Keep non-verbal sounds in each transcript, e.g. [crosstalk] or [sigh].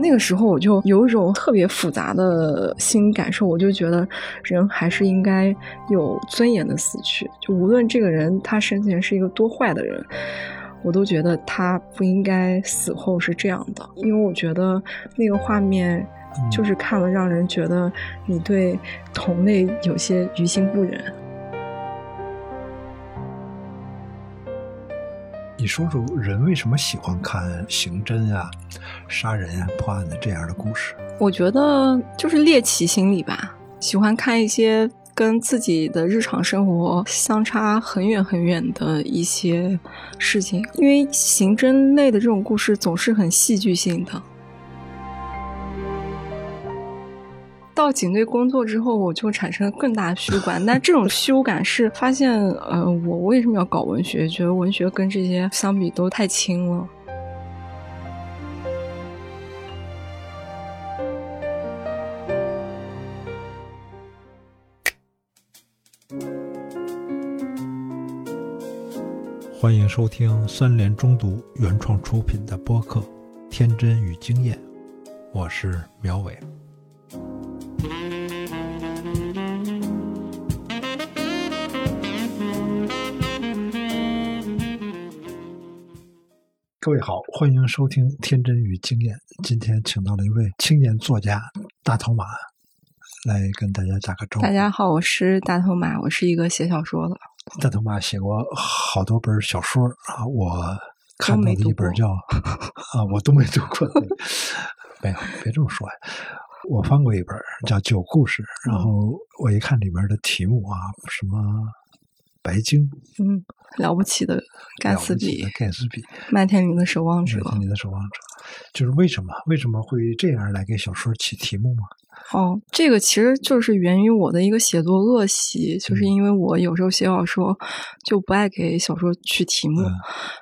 那个时候我就有一种特别复杂的心理感受，我就觉得人还是应该有尊严的死去，就无论这个人他生前是一个多坏的人，我都觉得他不应该死后是这样的，因为我觉得那个画面就是看了让人觉得你对同类有些于心不忍。你说说人为什么喜欢看刑侦啊、杀人啊、破案的这样的故事？我觉得就是猎奇心理吧，喜欢看一些跟自己的日常生活相差很远很远的一些事情，因为刑侦类的这种故事总是很戏剧性的。到警队工作之后，我就产生了更大的虚无感。但这种虚无感是发现，呃，我为什么要搞文学？觉得文学跟这些相比都太轻了。欢迎收听三联中读原创出品的播客《天真与经验》，我是苗伟。各位好，欢迎收听《天真与经验》。今天请到了一位青年作家大头马，来跟大家打个招呼。大家好，我是大头马，我是一个写小说的。大头马写过好多本小说啊，我看到的一本叫 [laughs] 啊，我都没读过。没有，别这么说呀。我翻过一本叫《酒故事》，然后我一看里边的题目啊，什么白鲸，嗯。了不起的盖茨比，盖茨比，麦田里的守望者，麦田里的守望者，就是为什么为什么会这样来给小说起题目吗？哦，这个其实就是源于我的一个写作恶习，就是因为我有时候写小说就不爱给小说取题目，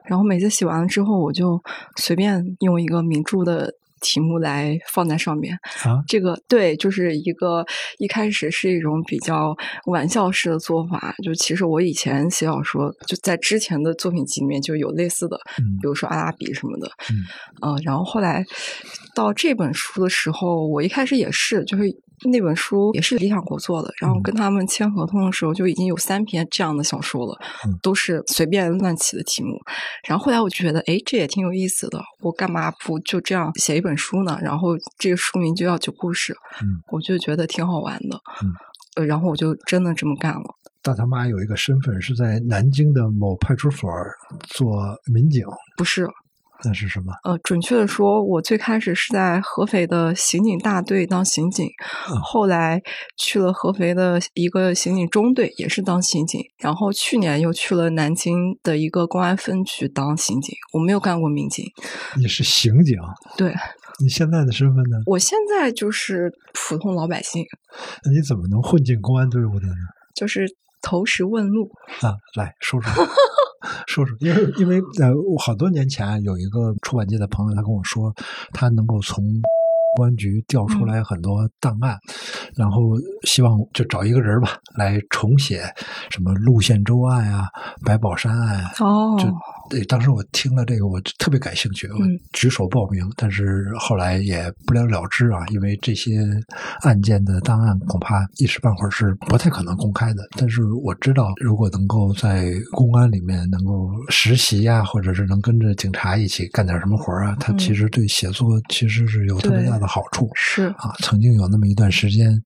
然后每次写完了之后，我就随便用一个名著的。题目来放在上面啊，这个对，就是一个一开始是一种比较玩笑式的做法。就其实我以前写小说，就在之前的作品集里面就有类似的，比如说阿拉比什么的，嗯，然后后来到这本书的时候，我一开始也是，就是。那本书也是理想国做的，然后跟他们签合同的时候就已经有三篇这样的小说了，都是随便乱起的题目。然后后来我就觉得，哎，这也挺有意思的，我干嘛不就这样写一本书呢？然后这个书名就叫《九故事》，我就觉得挺好玩的，呃，然后我就真的这么干了。大他妈有一个身份是在南京的某派出所做民警，不是。那是什么？呃，准确的说，我最开始是在合肥的刑警大队当刑警，后来去了合肥的一个刑警中队，也是当刑警，然后去年又去了南京的一个公安分局当刑警。我没有干过民警。你是刑警？对。你现在的身份呢？我现在就是普通老百姓。那你怎么能混进公安队伍的呢？就是投石问路啊，来说说。[laughs] 说说，因为因为呃，好多年前有一个出版界的朋友，他跟我说，他能够从。公安局调出来很多档案，然后希望就找一个人吧来重写什么路线周案啊、白宝山案哦。就对，当时我听了这个，我特别感兴趣，我举手报名，但是后来也不了了之啊，因为这些案件的档案恐怕一时半会儿是不太可能公开的。但是我知道，如果能够在公安里面能够实习呀，或者是能跟着警察一起干点什么活啊，他其实对写作其实是有特别大。的好处是啊，曾经有那么一段时间，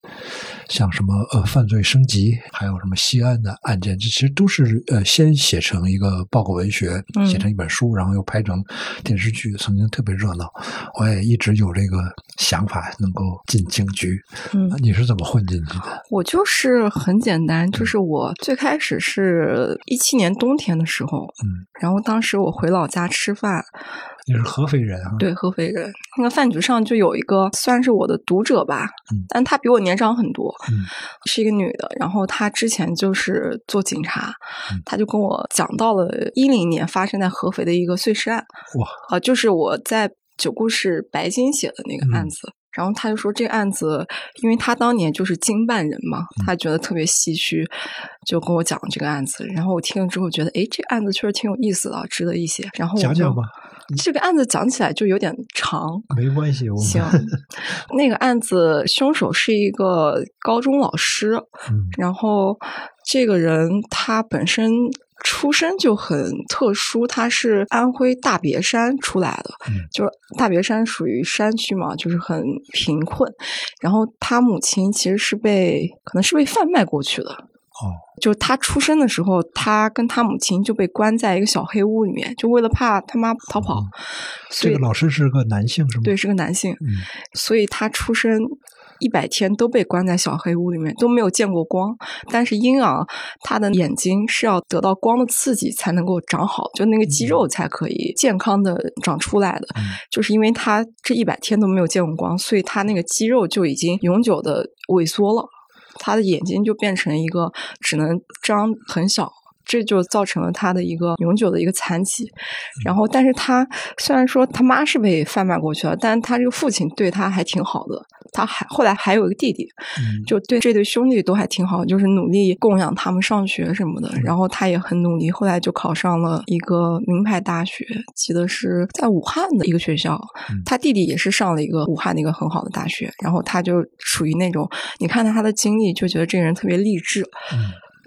像什么呃犯罪升级，还有什么西安的案件，这其实都是呃先写成一个报告文学，写成一本书，然后又拍成电视剧，曾经特别热闹。我也一直有这个想法，能够进京局。嗯，你是怎么混进去的？我就是很简单，就是我最开始是一七年冬天的时候，嗯，然后当时我回老家吃饭。你是合肥人啊？对，合肥人。那个饭局上就有一个算是我的读者吧，嗯，但她比我年长很多，嗯，是一个女的。然后她之前就是做警察，她就跟我讲到了一零年发生在合肥的一个碎尸案。哇，啊，就是我在九故事白金写的那个案子。然后他就说这个案子，因为他当年就是经办人嘛，他觉得特别唏嘘，就跟我讲这个案子。然后我听了之后觉得，哎，这个案子确实挺有意思的，值得一写。然后讲讲吧。[laughs] 这个案子讲起来就有点长，没关系。我行，[laughs] 那个案子凶手是一个高中老师，然后这个人他本身出身就很特殊，他是安徽大别山出来的，就是大别山属于山区嘛，就是很贫困。然后他母亲其实是被可能是被贩卖过去的。哦，就他出生的时候，他跟他母亲就被关在一个小黑屋里面，就为了怕他妈逃跑。这个老师是个男性是吗？对，是个男性。嗯，所以他出生一百天都被关在小黑屋里面，都没有见过光。但是婴儿他的眼睛是要得到光的刺激才能够长好，就那个肌肉才可以健康的长出来的。就是因为他这一百天都没有见过光，所以他那个肌肉就已经永久的萎缩了。他的眼睛就变成一个只能张很小，这就造成了他的一个永久的一个残疾。然后，但是他虽然说他妈是被贩卖过去了，但是他这个父亲对他还挺好的。他还后来还有一个弟弟，就对这对兄弟都还挺好，就是努力供养他们上学什么的。然后他也很努力，后来就考上了一个名牌大学，记得是在武汉的一个学校。他弟弟也是上了一个武汉的一个很好的大学。然后他就属于那种，你看到他的经历，就觉得这个人特别励志。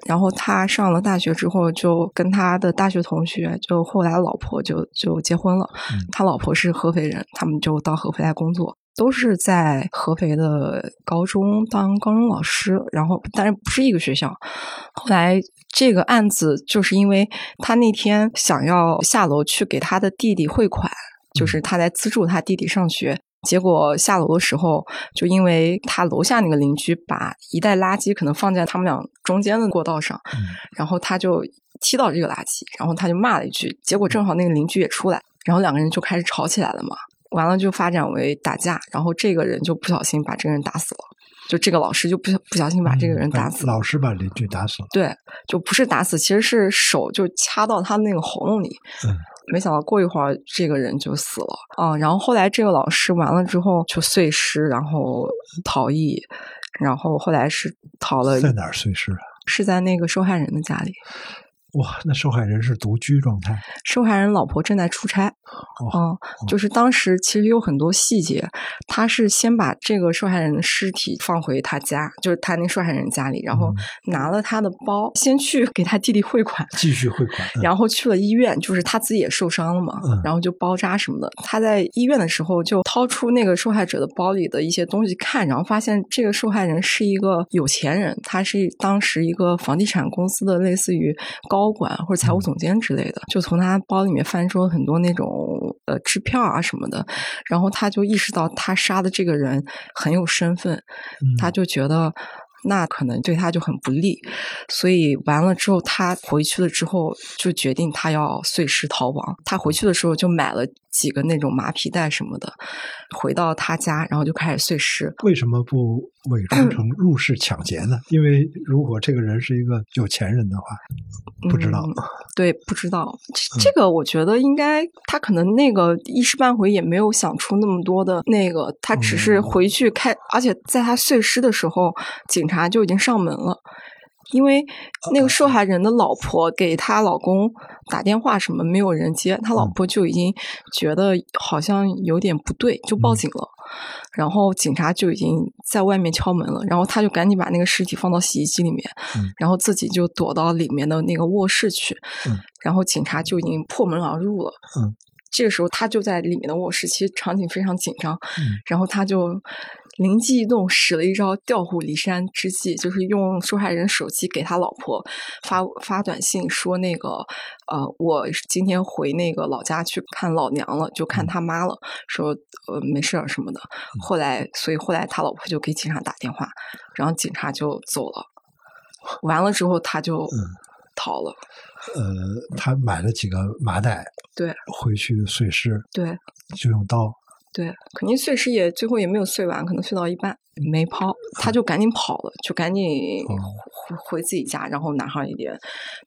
然后他上了大学之后，就跟他的大学同学，就后来老婆就就结婚了。他老婆是合肥人，他们就到合肥来工作。都是在合肥的高中当高中老师，然后但是不是一个学校。后来这个案子就是因为他那天想要下楼去给他的弟弟汇款，就是他来资助他弟弟上学。结果下楼的时候，就因为他楼下那个邻居把一袋垃圾可能放在他们俩中间的过道上，然后他就踢到这个垃圾，然后他就骂了一句。结果正好那个邻居也出来，然后两个人就开始吵起来了嘛。完了就发展为打架，然后这个人就不小心把这个人打死了，就这个老师就不不小心把这个人打死了。老师把邻居打死了。对，就不是打死，其实是手就掐到他那个喉咙里。嗯。没想到过一会儿这个人就死了嗯！然后后来这个老师完了之后就碎尸，然后逃逸，然后后来是逃了。在哪儿碎尸啊？是在那个受害人的家里。哇，那受害人是独居状态。受害人老婆正在出差。哦，就是当时其实有很多细节，他是先把这个受害人的尸体放回他家，就是他那受害人家里，然后拿了他的包，先去给他弟弟汇款，继续汇款，[laughs] 然后去了医院，就是他自己也受伤了嘛，然后就包扎什么的。他在医院的时候就掏出那个受害者的包里的一些东西看，然后发现这个受害人是一个有钱人，他是当时一个房地产公司的类似于高。高管或者财务总监之类的，就从他包里面翻出了很多那种呃支票啊什么的，然后他就意识到他杀的这个人很有身份，他就觉得。那可能对他就很不利，所以完了之后，他回去了之后就决定他要碎尸逃亡。他回去的时候就买了几个那种麻皮带什么的，回到他家，然后就开始碎尸。为什么不伪装成入室抢劫呢？因为如果这个人是一个有钱人的话，不知道。对，不知道这个，我觉得应该他可能那个一时半会也没有想出那么多的那个，他只是回去开，而且在他碎尸的时候，警察。就已经上门了，因为那个受害人的老婆给她老公打电话，什么没有人接，他老婆就已经觉得好像有点不对，就报警了。然后警察就已经在外面敲门了，然后他就赶紧把那个尸体放到洗衣机里面，然后自己就躲到里面的那个卧室去。然后警察就已经破门而入了。这个时候他就在里面的卧室，其实场景非常紧张。然后他就。灵机一动，使了一招调虎离山之计，就是用受害人手机给他老婆发发短信说：“那个，呃，我今天回那个老家去看老娘了，就看他妈了，说呃没事儿什么的。”后来，所以后来他老婆就给警察打电话，然后警察就走了。完了之后，他就逃了。呃，他买了几个麻袋，对，回去碎尸，对，就用刀。对，肯定碎石也最后也没有碎完，可能碎到一半。没抛，他就赶紧跑了，就赶紧回回自己家，然后拿上一点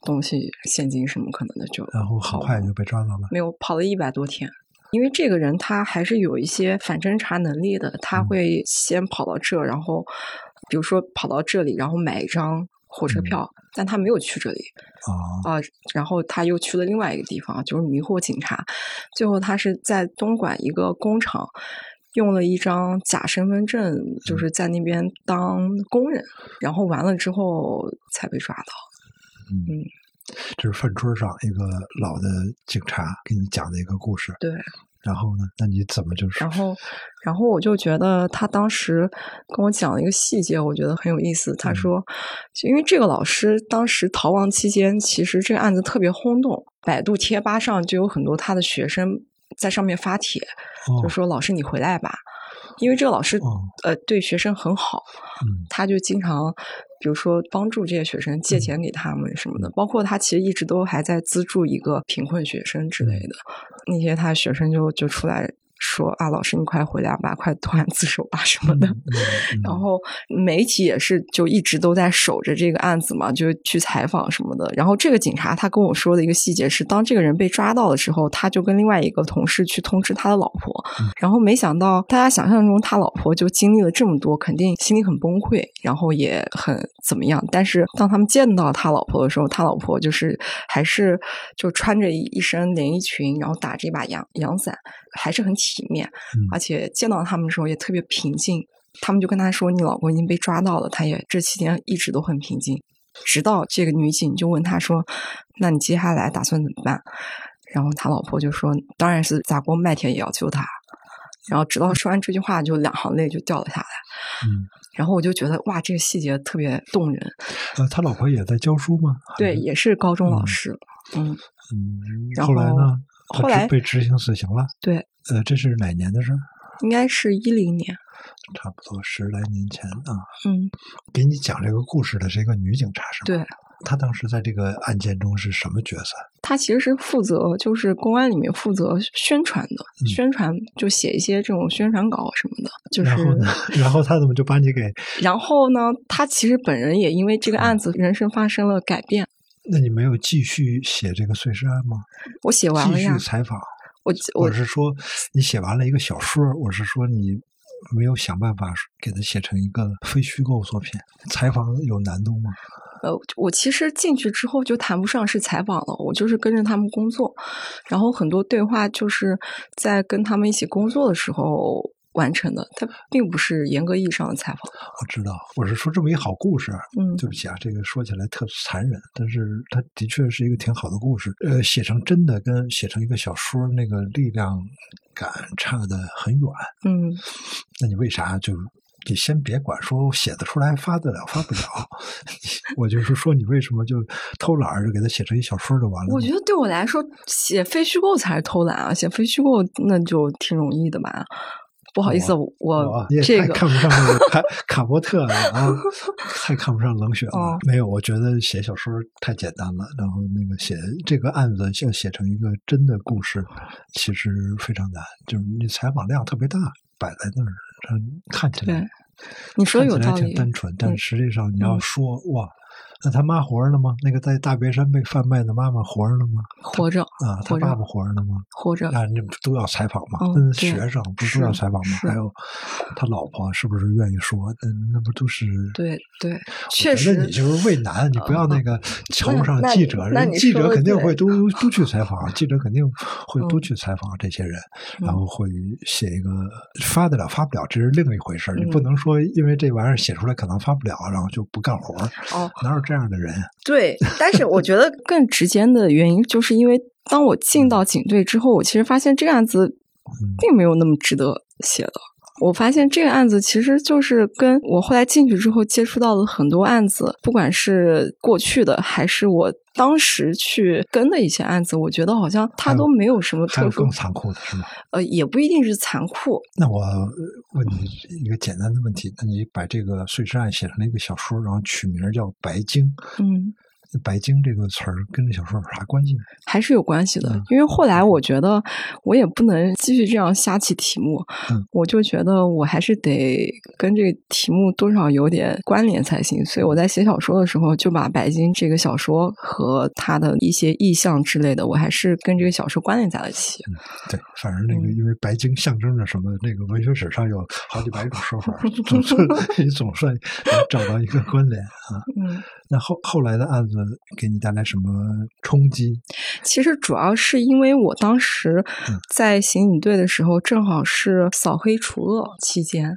东西，现金什么可能的就，然后很快就被抓到了。没有跑了一百多天，因为这个人他还是有一些反侦查能力的，他会先跑到这，然后比如说跑到这里，然后买一张火车票，但他没有去这里啊，然后他又去了另外一个地方，就是迷惑警察。最后他是在东莞一个工厂用了一张假身份证，就是在那边当工人，然后完了之后才被抓到。嗯，这是饭桌上一个老的警察给你讲的一个故事。对。然后呢？那你怎么就是？然后，然后我就觉得他当时跟我讲了一个细节，我觉得很有意思。他说，因为这个老师当时逃亡期间，其实这个案子特别轰动，百度贴吧上就有很多他的学生在上面发帖，就说：“老师，你回来吧。”因为这个老师呃对学生很好，他就经常比如说帮助这些学生借钱给他们什么的，包括他其实一直都还在资助一个贫困学生之类的。那些他学生就就出来。说啊，老师你快回来吧，快投案自首吧什么的。然后媒体也是就一直都在守着这个案子嘛，就去采访什么的。然后这个警察他跟我说的一个细节是，当这个人被抓到的时候，他就跟另外一个同事去通知他的老婆。然后没想到大家想象中他老婆就经历了这么多，肯定心里很崩溃，然后也很怎么样。但是当他们见到他老婆的时候，他老婆就是还是就穿着一身连衣裙，然后打着一把阳阳伞。还是很体面，而且见到他们的时候也特别平静。他们就跟他说：“你老公已经被抓到了。”他也这期间一直都很平静，直到这个女警就问他说：“那你接下来打算怎么办？”然后他老婆就说：“当然是砸锅卖铁也要救他。”然后直到说完这句话，就两行泪就掉了下来。嗯，然后我就觉得哇，这个细节特别动人。呃，他老婆也在教书吗？对，也是高中老师。嗯嗯，后来呢？后来被执行死刑了。对，呃，这是哪年的事儿？应该是一零年，差不多十来年前啊。嗯，给你讲这个故事的是一个女警察，是吗？对，她当时在这个案件中是什么角色？她其实是负责，就是公安里面负责宣传的，宣传就写一些这种宣传稿什么的。就是，[laughs] 然后呢？然后他怎么就把你给？然后呢？她其实本人也因为这个案子，人生发生了改变。那你没有继续写这个碎尸案吗？我写完了呀。继续采访。我我是说，你写完了一个小说，我是说你没有想办法给它写成一个非虚构作品。采访有难度吗？呃，我其实进去之后就谈不上是采访了，我就是跟着他们工作，然后很多对话就是在跟他们一起工作的时候。完成的，它并不是严格意义上的采访。我知道，我是说这么一好故事。嗯，对不起啊，这个说起来特残忍，但是它的确是一个挺好的故事。呃，写成真的跟写成一个小说，那个力量感差的很远。嗯，[laughs] 那你为啥就你先别管说写得出来发得了发不了？[laughs] 我就是说你为什么就偷懒就给他写成一小说就完了？我觉得对我来说，写非虚构才是偷懒啊！写非虚构那就挺容易的吧。不好意思，我这个看不上那个卡 [laughs] 卡波特了啊，太看不上冷血了。没有，我觉得写小说太简单了。然后那个写这个案子要写成一个真的故事，其实非常难。就是你采访量特别大，摆在那儿，看起来你说有道理，挺单纯，但实际上你要说哇。那他妈活着呢吗？那个在大别山被贩卖的妈妈活着呢吗？活着啊，他爸爸活着呢吗？活着。那你都要采访吗？嗯，学生不是都要采访吗？还有他老婆是不是愿意说？那那不都是？对对，确实。你就是为难，你不要那个瞧不上记者，人记者肯定会都都去采访，记者肯定会都去采访这些人，然后会写一个发得了发不了，这是另一回事。你不能说因为这玩意儿写出来可能发不了，然后就不干活。哦，哪有？这样的人，对，但是我觉得更直接的原因，就是因为当我进到警队之后，我其实发现这个案子并没有那么值得写的。我发现这个案子其实就是跟我后来进去之后接触到的很多案子，不管是过去的还是我当时去跟的一些案子，我觉得好像它都没有什么特殊。更残酷的是吗？呃，也不一定是残酷。那我问你一个简单的问题：那你把这个碎尸案写成了一个小说，然后取名叫《白鲸》。嗯。白鲸这个词儿跟这小说有啥关系呢？还是有关系的。因为后来我觉得我也不能继续这样瞎起题目，我就觉得我还是得跟这个题目多少有点关联才行。所以我在写小说的时候，就把白鲸这个小说和它的一些意象之类的，我还是跟这个小说关联在了一起。对，反正那个因为白鲸象征着什么，那个文学史上有好几百种说法 [laughs] [laughs] 总算总算找到一个关联啊。嗯。那后后来的案子给你带来什么冲击？其实主要是因为我当时在刑警队的时候，正好是扫黑除恶期间，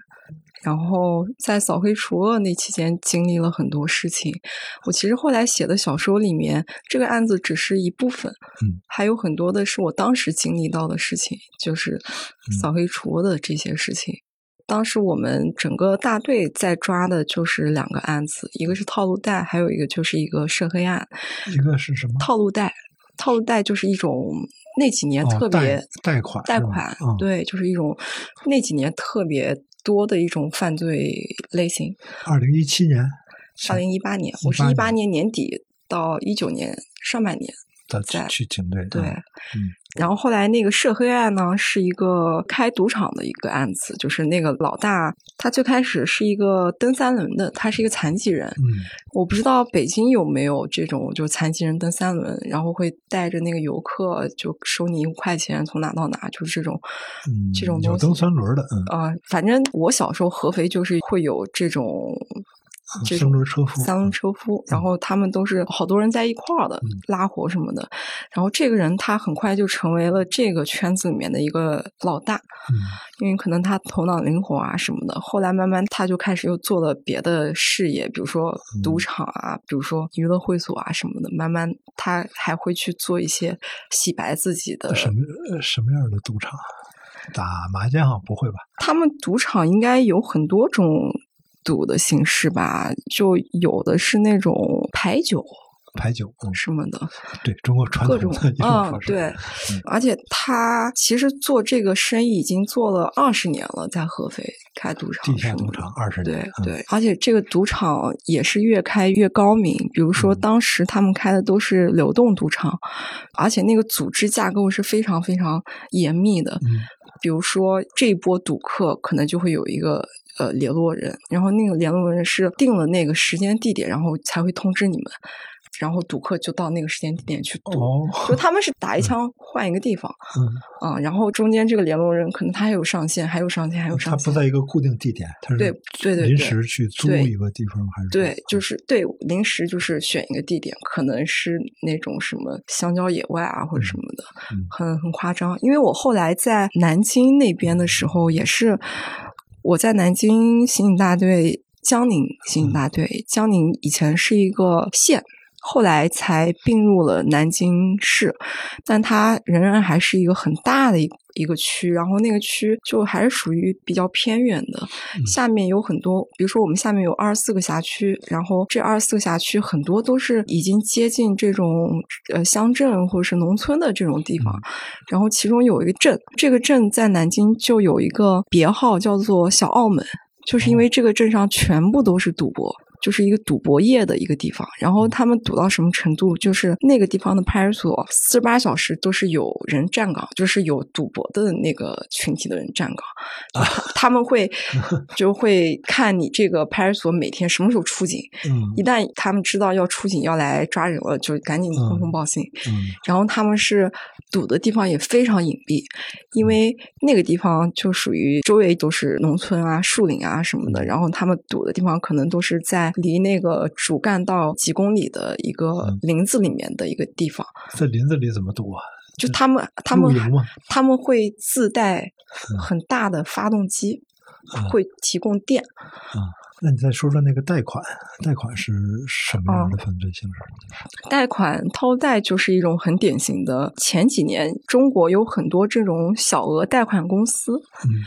然后在扫黑除恶那期间经历了很多事情。我其实后来写的小说里面，这个案子只是一部分，嗯，还有很多的是我当时经历到的事情，就是扫黑除恶的这些事情。当时我们整个大队在抓的就是两个案子，一个是套路贷，还有一个就是一个涉黑案。一个是什么？套路贷，套路贷就是一种那几年特别贷款，贷款，对，就是一种那几年特别多的一种犯罪类型。二零一七年，二零一八年，我是一八年年底到一九年上半年。在去警队对，嗯，然后后来那个涉黑案呢，是一个开赌场的一个案子，就是那个老大，他最开始是一个蹬三轮的，他是一个残疾人，嗯，我不知道北京有没有这种，就是残疾人蹬三轮，然后会带着那个游客，就收你一块钱，从哪到哪，就是这种，嗯，这种东西。有蹬三轮的，嗯啊，反正我小时候合肥就是会有这种。三轮车夫，三轮车夫，然后他们都是好多人在一块儿的拉活什么的。然后这个人他很快就成为了这个圈子里面的一个老大，因为可能他头脑灵活啊什么的。后来慢慢他就开始又做了别的事业，比如说赌场啊，比如说娱乐会所啊什么的。慢慢他还会去做一些洗白自己的什么什么样的赌场？打麻将不会吧？他们赌场应该有很多种。赌的形式吧，就有的是那种牌九、牌九什么的，对中国传统的嗯，对，而且他其实做这个生意已经做了二十年了，在合肥开赌场，地下赌场二十年，对对，而且这个赌场也是越开越高明。比如说，当时他们开的都是流动赌场，而且那个组织架构是非常非常严密的。比如说，这一波赌客可能就会有一个。呃，联络人，然后那个联络人是定了那个时间地点，然后才会通知你们，然后赌客就到那个时间地点去赌，就他们是 [laughs] 打一枪换一个地方，嗯，啊，然后中间这个联络人可能他还有上线，还有上线，还有上线，他不在一个固定地点，他是对对对临时去租一个地方还是对，就是对临时就是选一个地点，可能是那种什么香蕉野外啊或者什么的，很很夸张。因为我后来在南京那边的时候也是。我在南京刑警大队，江宁刑警大队，江宁以前是一个县，后来才并入了南京市，但它仍然还是一个很大的一。一个区，然后那个区就还是属于比较偏远的，下面有很多，比如说我们下面有二十四个辖区，然后这二十四个辖区很多都是已经接近这种呃乡镇或者是农村的这种地方，然后其中有一个镇，这个镇在南京就有一个别号叫做小澳门，就是因为这个镇上全部都是赌博。就是一个赌博业的一个地方，然后他们赌到什么程度？就是那个地方的派出所四十八小时都是有人站岗，就是有赌博的那个群体的人站岗，他们会 [laughs] 就会看你这个派出所每天什么时候出警，一旦他们知道要出警要来抓人了，就赶紧通风报信。然后他们是赌的地方也非常隐蔽，因为那个地方就属于周围都是农村啊、树林啊什么的，然后他们赌的地方可能都是在。离那个主干道几公里的一个林子里面的一个地方，在林子里怎么堵啊？就他们他们他们会自带很大的发动机，会提供电。啊，那你再说说那个贷款？贷款是什么样的犯罪形式？贷款套贷就是一种很典型的。前几年中国有很多这种小额贷款公司。嗯。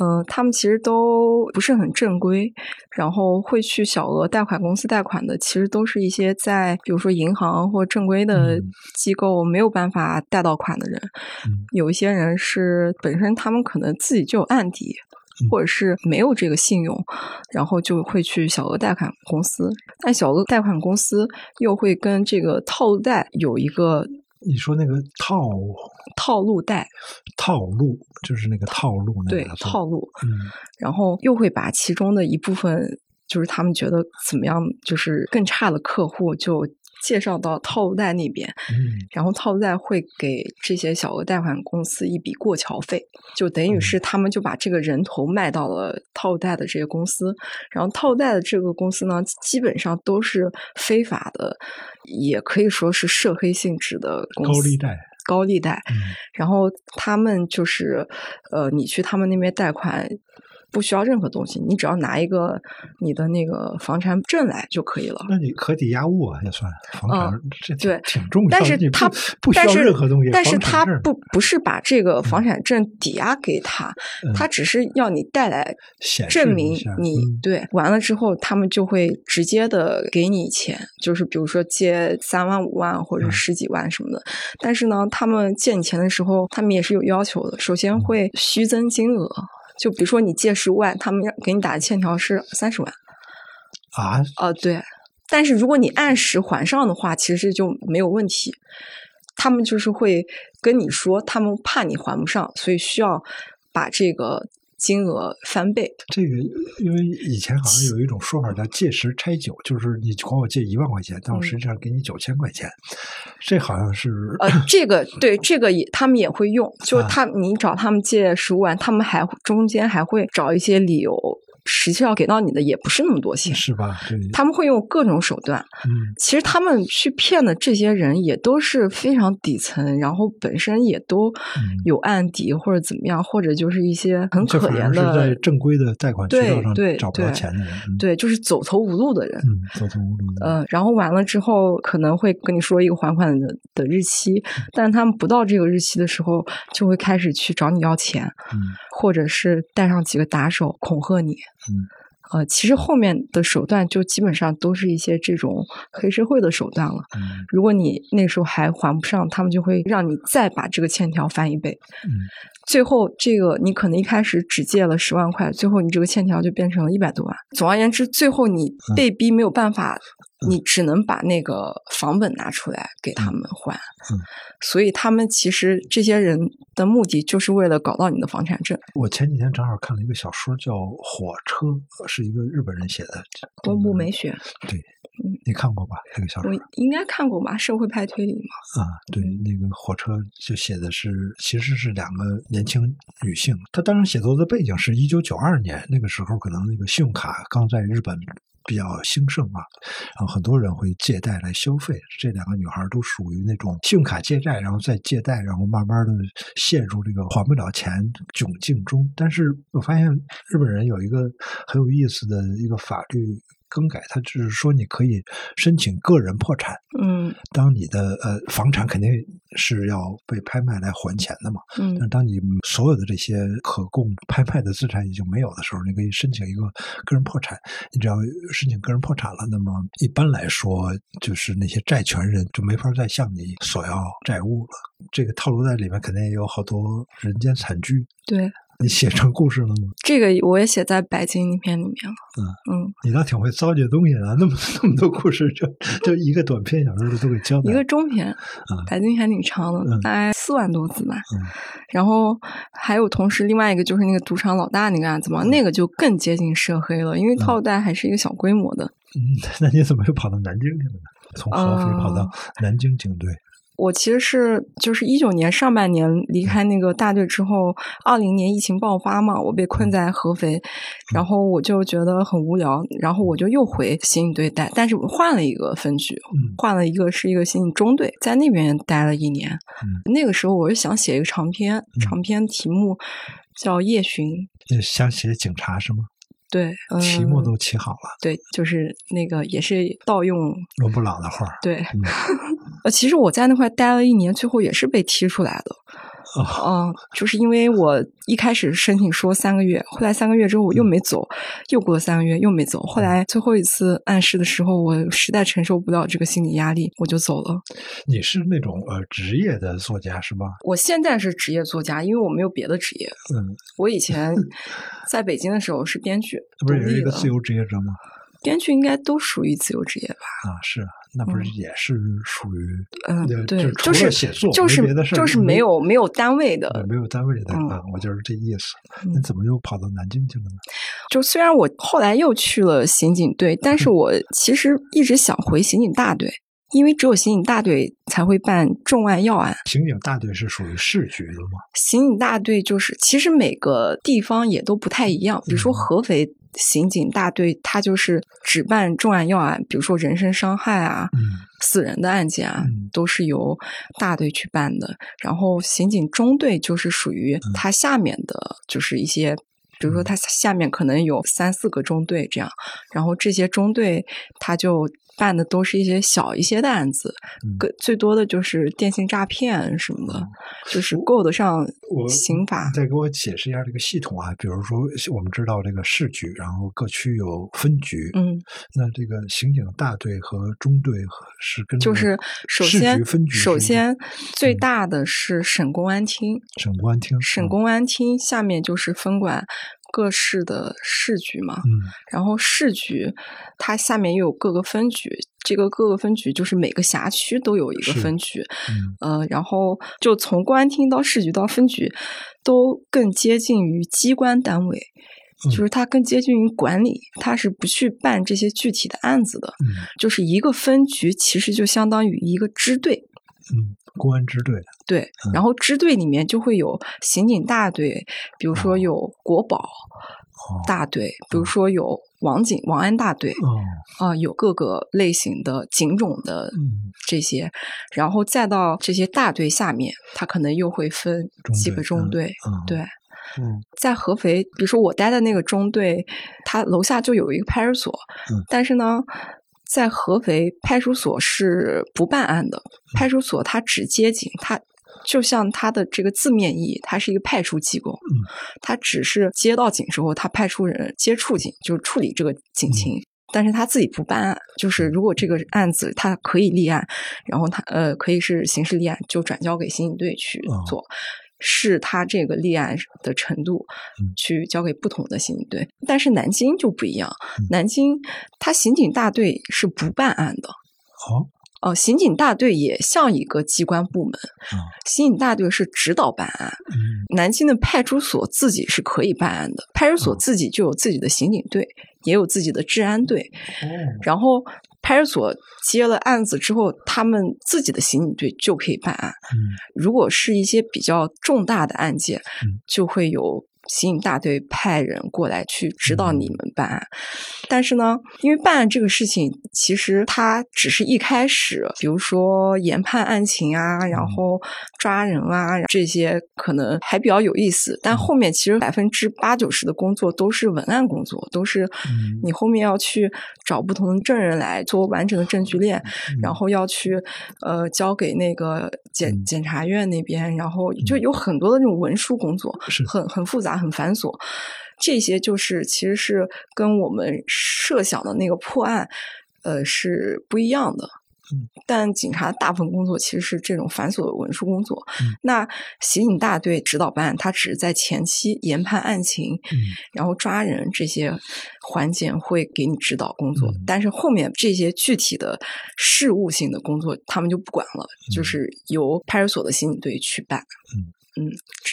嗯，他们其实都不是很正规，然后会去小额贷款公司贷款的，其实都是一些在比如说银行或正规的机构没有办法贷到款的人。有一些人是本身他们可能自己就有案底，或者是没有这个信用，然后就会去小额贷款公司。但小额贷款公司又会跟这个套路贷有一个你说那个套套路贷，套路就是那个套路，对套路，嗯，然后又会把其中的一部分，就是他们觉得怎么样，就是更差的客户就。介绍到套路贷那边，嗯，然后套路贷会给这些小额贷款公司一笔过桥费，就等于是他们就把这个人头卖到了套路贷的这些公司，然后套路贷的这个公司呢，基本上都是非法的，也可以说是涉黑性质的公司，高利贷，高利贷，嗯，然后他们就是，呃，你去他们那边贷款。不需要任何东西，你只要拿一个你的那个房产证来就可以了。那你可抵押物啊也算房产，这对挺重要。但是他不需要任何东西，但是他不不是把这个房产证抵押给他，他只是要你带来证明你对。完了之后，他们就会直接的给你钱，就是比如说借三万五万或者十几万什么的。但是呢，他们借你钱的时候，他们也是有要求的，首先会虚增金额。就比如说你借十五万，他们要给你打的欠条是三十万，啊？哦，对。但是如果你按时还上的话，其实就没有问题。他们就是会跟你说，他们怕你还不上，所以需要把这个。金额翻倍，这个因为以前好像有一种说法叫借十拆九，就是你管我借一万块钱，但我实际上给你九千块钱，这好像是呃，这个对这个也他们也会用，就是他你找他们借十五万，他们还中间还会找一些理由。实际上给到你的也不是那么多钱，是吧？对，他们会用各种手段。嗯，其实他们去骗的这些人也都是非常底层，然后本身也都有案底或者怎么样，或者就是一些很可怜的，在正规的贷款渠道上找不到钱的人，对，就是走投无路的人。嗯，走投无路。嗯，然后完了之后可能会跟你说一个还款的的日期，但他们不到这个日期的时候，就会开始去找你要钱，嗯，或者是带上几个打手恐吓你。嗯，呃，其实后面的手段就基本上都是一些这种黑社会的手段了。嗯，如果你那时候还还不上，他们就会让你再把这个欠条翻一倍。嗯，最后这个你可能一开始只借了十万块，最后你这个欠条就变成了一百多万。总而言之，最后你被逼没有办法。你只能把那个房本拿出来给他们还，所以他们其实这些人的目的就是为了搞到你的房产证。我前几天正好看了一个小说，叫《火车》，是一个日本人写的，宫部美雪。对，你看过吧？那个小说我应该看过吧？社会派推理嘛。啊，对，那个火车就写的是，其实是两个年轻女性。她当时写作的背景是一九九二年，那个时候可能那个信用卡刚在日本。比较兴盛嘛，然后很多人会借贷来消费。这两个女孩都属于那种信用卡借债，然后再借贷，然后慢慢的陷入这个还不了钱窘境中。但是我发现日本人有一个很有意思的一个法律。更改，它只是说你可以申请个人破产。嗯，当你的呃房产肯定是要被拍卖来还钱的嘛。嗯，但当你所有的这些可供拍卖的资产已经没有的时候，你可以申请一个个人破产。你只要申请个人破产了，那么一般来说，就是那些债权人就没法再向你索要债务了。这个套路在里面肯定也有好多人间惨剧。对。你写成故事了吗？[laughs] 这个我也写在《白金》片里面了。嗯嗯，你倒挺会糟践东西的，那么那么多故事，就就一个短篇小说都给交代。一个中篇，《白金》还挺长的，大概四万多字吧。嗯，然后还有同时另外一个就是那个赌场老大那个案子嘛，那个就更接近涉黑了，因为套贷还是一个小规模的。嗯，那你怎么又跑到南京去了呢？从合肥跑到南京警队。我其实是就是一九年上半年离开那个大队之后，二零年疫情爆发嘛，我被困在合肥，然后我就觉得很无聊，然后我就又回刑警队待，但是我换了一个分局，换了一个是一个刑警中队，在那边待了一年。那个时候我是想写一个长篇，长篇题目叫《夜巡》，想写警察是吗？对，题目都起好了。对，就是那个也是盗用罗布朗的画。对，呃，其实我在那块待了一年，最后也是被踢出来的。嗯，就是因为我一开始申请说三个月，后来三个月之后我又没走，又过了三个月又没走，后来最后一次暗示的时候，我实在承受不了这个心理压力，我就走了。你是那种呃职业的作家是吗？我现在是职业作家，因为我没有别的职业。嗯，我以前 [laughs] 在北京的时候是编剧，不是也是一个自由职业者吗？编剧应该都属于自由职业吧？啊，是。那不是也是属于嗯对，就是写作就是别的事就是没有没有单位的，没有单位的啊，我就是这意思。你怎么又跑到南京去了呢？[laughs] 就虽然我后来又去了刑警队，但是我其实一直想回刑警大队。因为只有刑警大队才会办重案要案。刑警大队是属于市局的吗？刑警大队就是，其实每个地方也都不太一样。比如说合肥刑警大队，它就是只办重案要案，比如说人身伤害啊、死人的案件啊，都是由大队去办的。然后刑警中队就是属于它下面的，就是一些，比如说它下面可能有三四个中队这样，然后这些中队他就。办的都是一些小一些的案子，个最多的就是电信诈骗什么的，就是够得上刑法。再给我解释一下这个系统啊，比如说我们知道这个市局，然后各区有分局，嗯，那这个刑警大队和中队是跟就是首先首先最大的是省公安厅，省公安厅，省公安厅下面就是分管。各市的市局嘛，嗯，然后市局它下面又有各个分局，这个各个分局就是每个辖区都有一个分局，嗯，呃，然后就从公安厅到市局到分局，都更接近于机关单位，就是它更接近于管理，它是不去办这些具体的案子的，嗯，就是一个分局其实就相当于一个支队。嗯，公安支队对，然后支队里面就会有刑警大队，比如说有国保大队，比如说有网警、网安大队，啊，有各个类型的警种的这些，然后再到这些大队下面，它可能又会分几个中队，对，嗯，在合肥，比如说我待的那个中队，它楼下就有一个派出所，但是呢。在合肥派出所是不办案的，派出所它只接警，它就像它的这个字面意义，它是一个派出机构，嗯，它只是接到警之后，它派出人接触警，就是处理这个警情，但是他自己不办案，就是如果这个案子他可以立案，然后他呃可以是刑事立案，就转交给刑警队去做。是他这个立案的程度，去交给不同的刑警队。但是南京就不一样，南京他刑警大队是不办案的。哦哦，刑警大队也像一个机关部门，刑警大队是指导办案。南京的派出所自己是可以办案的，派出所自己就有自己的刑警队，也有自己的治安队。然后。派出所接了案子之后，他们自己的刑警队就可以办案。嗯，如果是一些比较重大的案件，就会有。刑警大队派人过来去指导你们办案，但是呢，因为办案这个事情，其实它只是一开始，比如说研判案情啊，然后抓人啊这些，可能还比较有意思。但后面其实百分之八九十的工作都是文案工作，都是你后面要去找不同的证人来做完整的证据链，然后要去呃交给那个检检察院那边，然后就有很多的这种文书工作，很很复杂。很繁琐，这些就是其实是跟我们设想的那个破案，呃，是不一样的。但警察大部分工作其实是这种繁琐的文书工作。那刑警大队指导办案，他只是在前期研判案情，然后抓人这些环节会给你指导工作，但是后面这些具体的事务性的工作，他们就不管了，就是由派出所的刑警队去办。嗯。嗯，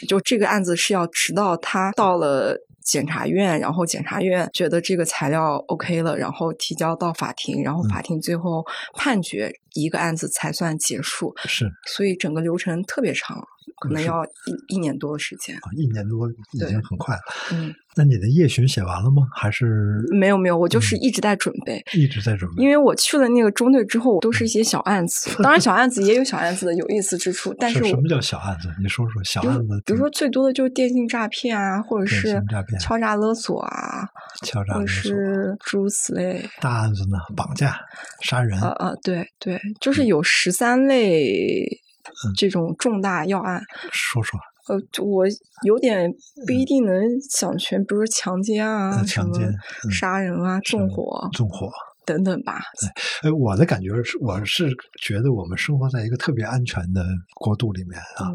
就这个案子是要直到他到了检察院，然后检察院觉得这个材料 OK 了，然后提交到法庭，然后法庭最后判决一个案子才算结束。是，所以整个流程特别长。可能要一一年多的时间啊，一年多已经很快了。嗯，那你的夜巡写完了吗？还是没有没有，我就是一直在准备，一直在准备。因为我去了那个中队之后，都是一些小案子。[laughs] 当然，小案子也有小案子的有意思之处。但是什么叫小案子？你说说小案子。比如说，最多的就是电信诈骗啊，或者是敲诈勒索啊，敲诈勒索，是诸如此类。大案子呢？绑架、杀人。啊啊，对对，就是有十三类。这种重大要案，说说。呃，我有点不一定能想全，比如说强奸啊，强奸、杀人啊，纵火、纵火等等吧。哎，我的感觉是，我是觉得我们生活在一个特别安全的国度里面啊。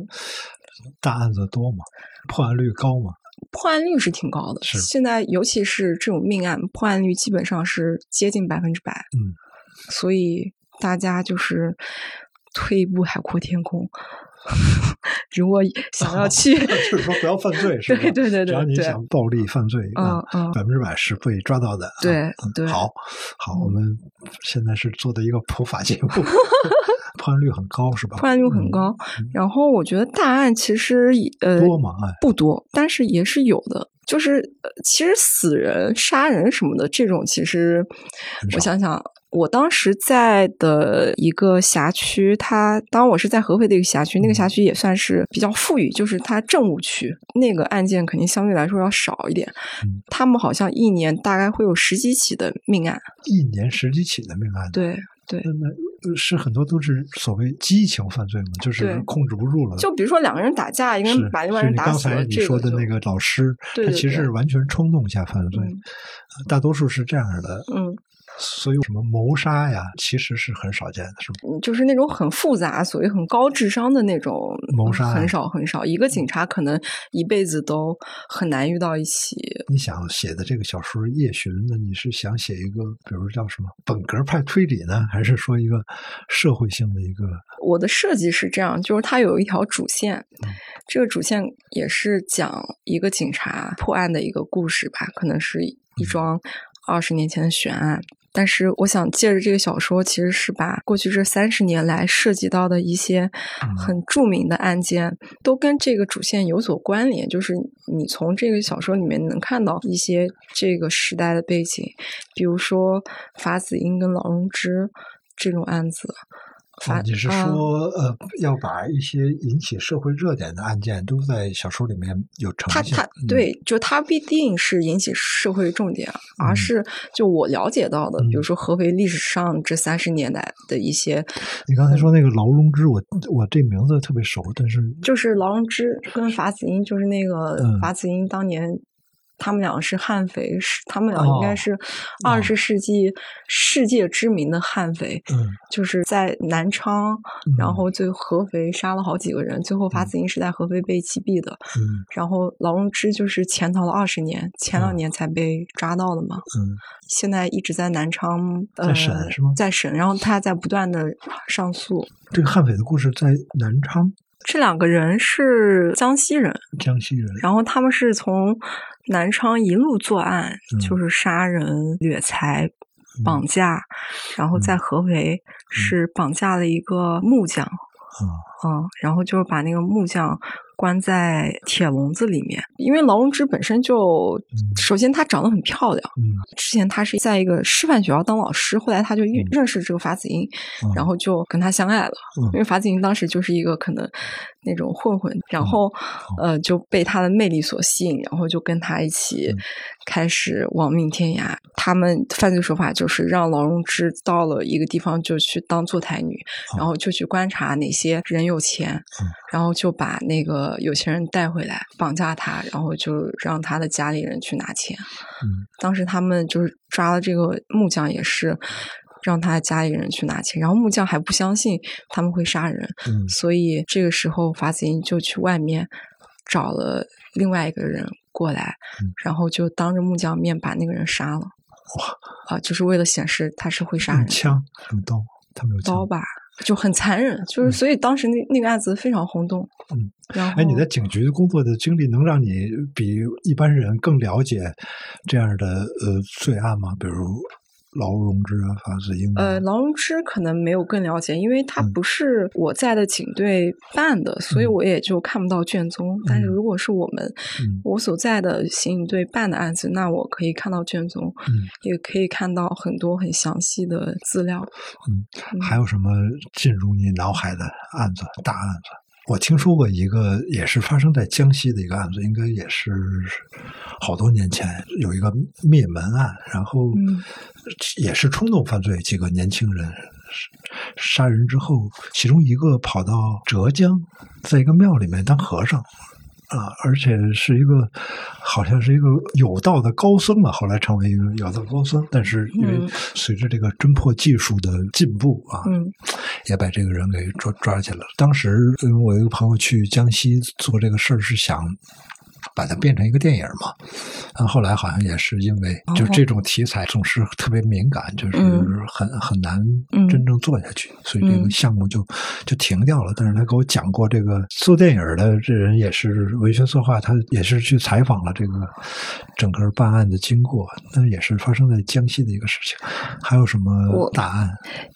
大案子多嘛？破案率高嘛？破案率是挺高的。是现在，尤其是这种命案，破案率基本上是接近百分之百。嗯，所以。大家就是退一步海阔天空。[laughs] 如果想要去，[laughs] 就是说不要犯罪，[laughs] 是吧？对对对对，只要你想暴力犯罪，嗯嗯，百分之百是被抓到的。对对，好，好，我们现在是做的一个普法节目，破案率很高，是吧？破案率很高。然后我觉得大案其实呃多吗？不多，但是也是有的。就是其实死人、杀人什么的这种，其实我想想。我当时在的一个辖区，它当我是在合肥的一个辖区，那个辖区也算是比较富裕，就是它政务区，那个案件肯定相对来说要少一点。他们好像一年大概会有十几起的命案，一年十几起的命案，对对，那是很多都是所谓激情犯罪嘛，就是控制不住了。就比如说两个人打架，一个人把另外人打死了。刚才你说的那个老师，他其实是完全冲动下犯罪，大多数是这样的。嗯。所以什么谋杀呀，其实是很少见的，是吗？就是那种很复杂、所谓很高智商的那种谋杀，很少很少。一个警察可能一辈子都很难遇到一起。你想写的这个小说《夜巡》呢？你是想写一个，比如叫什么本格派推理呢，还是说一个社会性的一个？我的设计是这样，就是它有一条主线，这个主线也是讲一个警察破案的一个故事吧，可能是一桩二十年前的悬案。但是我想借着这个小说，其实是把过去这三十年来涉及到的一些很著名的案件，都跟这个主线有所关联。就是你从这个小说里面能看到一些这个时代的背景，比如说法子英跟老荣枝这种案子。你是说，呃，要把一些引起社会热点的案件都在小说里面有呈现？他他对，就他必定是引起社会重点，而是就我了解到的，比如说合肥历史上这三十年来的一些。你刚才说那个劳荣枝，我我这名字特别熟，但是就是劳荣枝跟法子英，就是那个法子英当年。他们俩是悍匪，是他们俩应该是二十世纪世界知名的悍匪。嗯，就是在南昌，然后最合肥杀了好几个人，最后法子英是在合肥被击毙的。嗯，然后劳荣枝就是潜逃了二十年，前两年才被抓到的嘛。嗯，现在一直在南昌在审是吗？在审，然后他在不断的上诉。这个悍匪的故事在南昌。这两个人是江西人，江西人，然后他们是从南昌一路作案，就是杀人、掠财、绑架，然后在合肥是绑架了一个木匠，嗯，然后就是把那个木匠。关在铁笼子里面，因为劳荣枝本身就，首先她长得很漂亮，嗯，之前她是在一个师范学校当老师，后来她就认识这个法子英，然后就跟他相爱了，因为法子英当时就是一个可能那种混混，然后呃就被他的魅力所吸引，然后就跟他一起开始亡命天涯。他们犯罪手法就是让劳荣枝到了一个地方就去当坐台女，然后就去观察哪些人有钱，然后就把那个。有钱人带回来绑架他，然后就让他的家里人去拿钱。嗯，当时他们就是抓了这个木匠，也是让他家里人去拿钱。然后木匠还不相信他们会杀人，嗯，所以这个时候法子英就去外面找了另外一个人过来，然后就当着木匠面把那个人杀了。哇！啊，就是为了显示他是会杀人。枪？什么刀？他没有刀吧？就很残忍，就是所以当时那那个案子非常轰动。嗯，然后哎，你在警局工作的经历能让你比一般人更了解这样的呃罪案吗？比如？劳荣枝啊，法子英。呃，劳荣枝可能没有更了解，因为他不是我在的警队办的，所以我也就看不到卷宗。但是如果是我们我所在的刑警队办的案子，那我可以看到卷宗，也可以看到很多很详细的资料。嗯，还有什么进入你脑海的案子？大案子？我听说过一个，也是发生在江西的一个案子，应该也是好多年前有一个灭门案，然后也是冲动犯罪，几个年轻人杀人之后，其中一个跑到浙江，在一个庙里面当和尚。啊，而且是一个，好像是一个有道的高僧嘛。后来成为一个有道高僧，但是因为随着这个侦破技术的进步啊，嗯，也把这个人给抓抓起来了。当时，因为我一个朋友去江西做这个事儿，是想把它变成一个电影嘛。但后来好像也是因为，就这种题材总是特别敏感，就是很很难真正做下去，所以这个项目就就停掉了。但是他给我讲过，这个做电影的这人也是文学策划，他也是去采访了这个整个办案的经过，那也是发生在江西的一个事情。还有什么大案？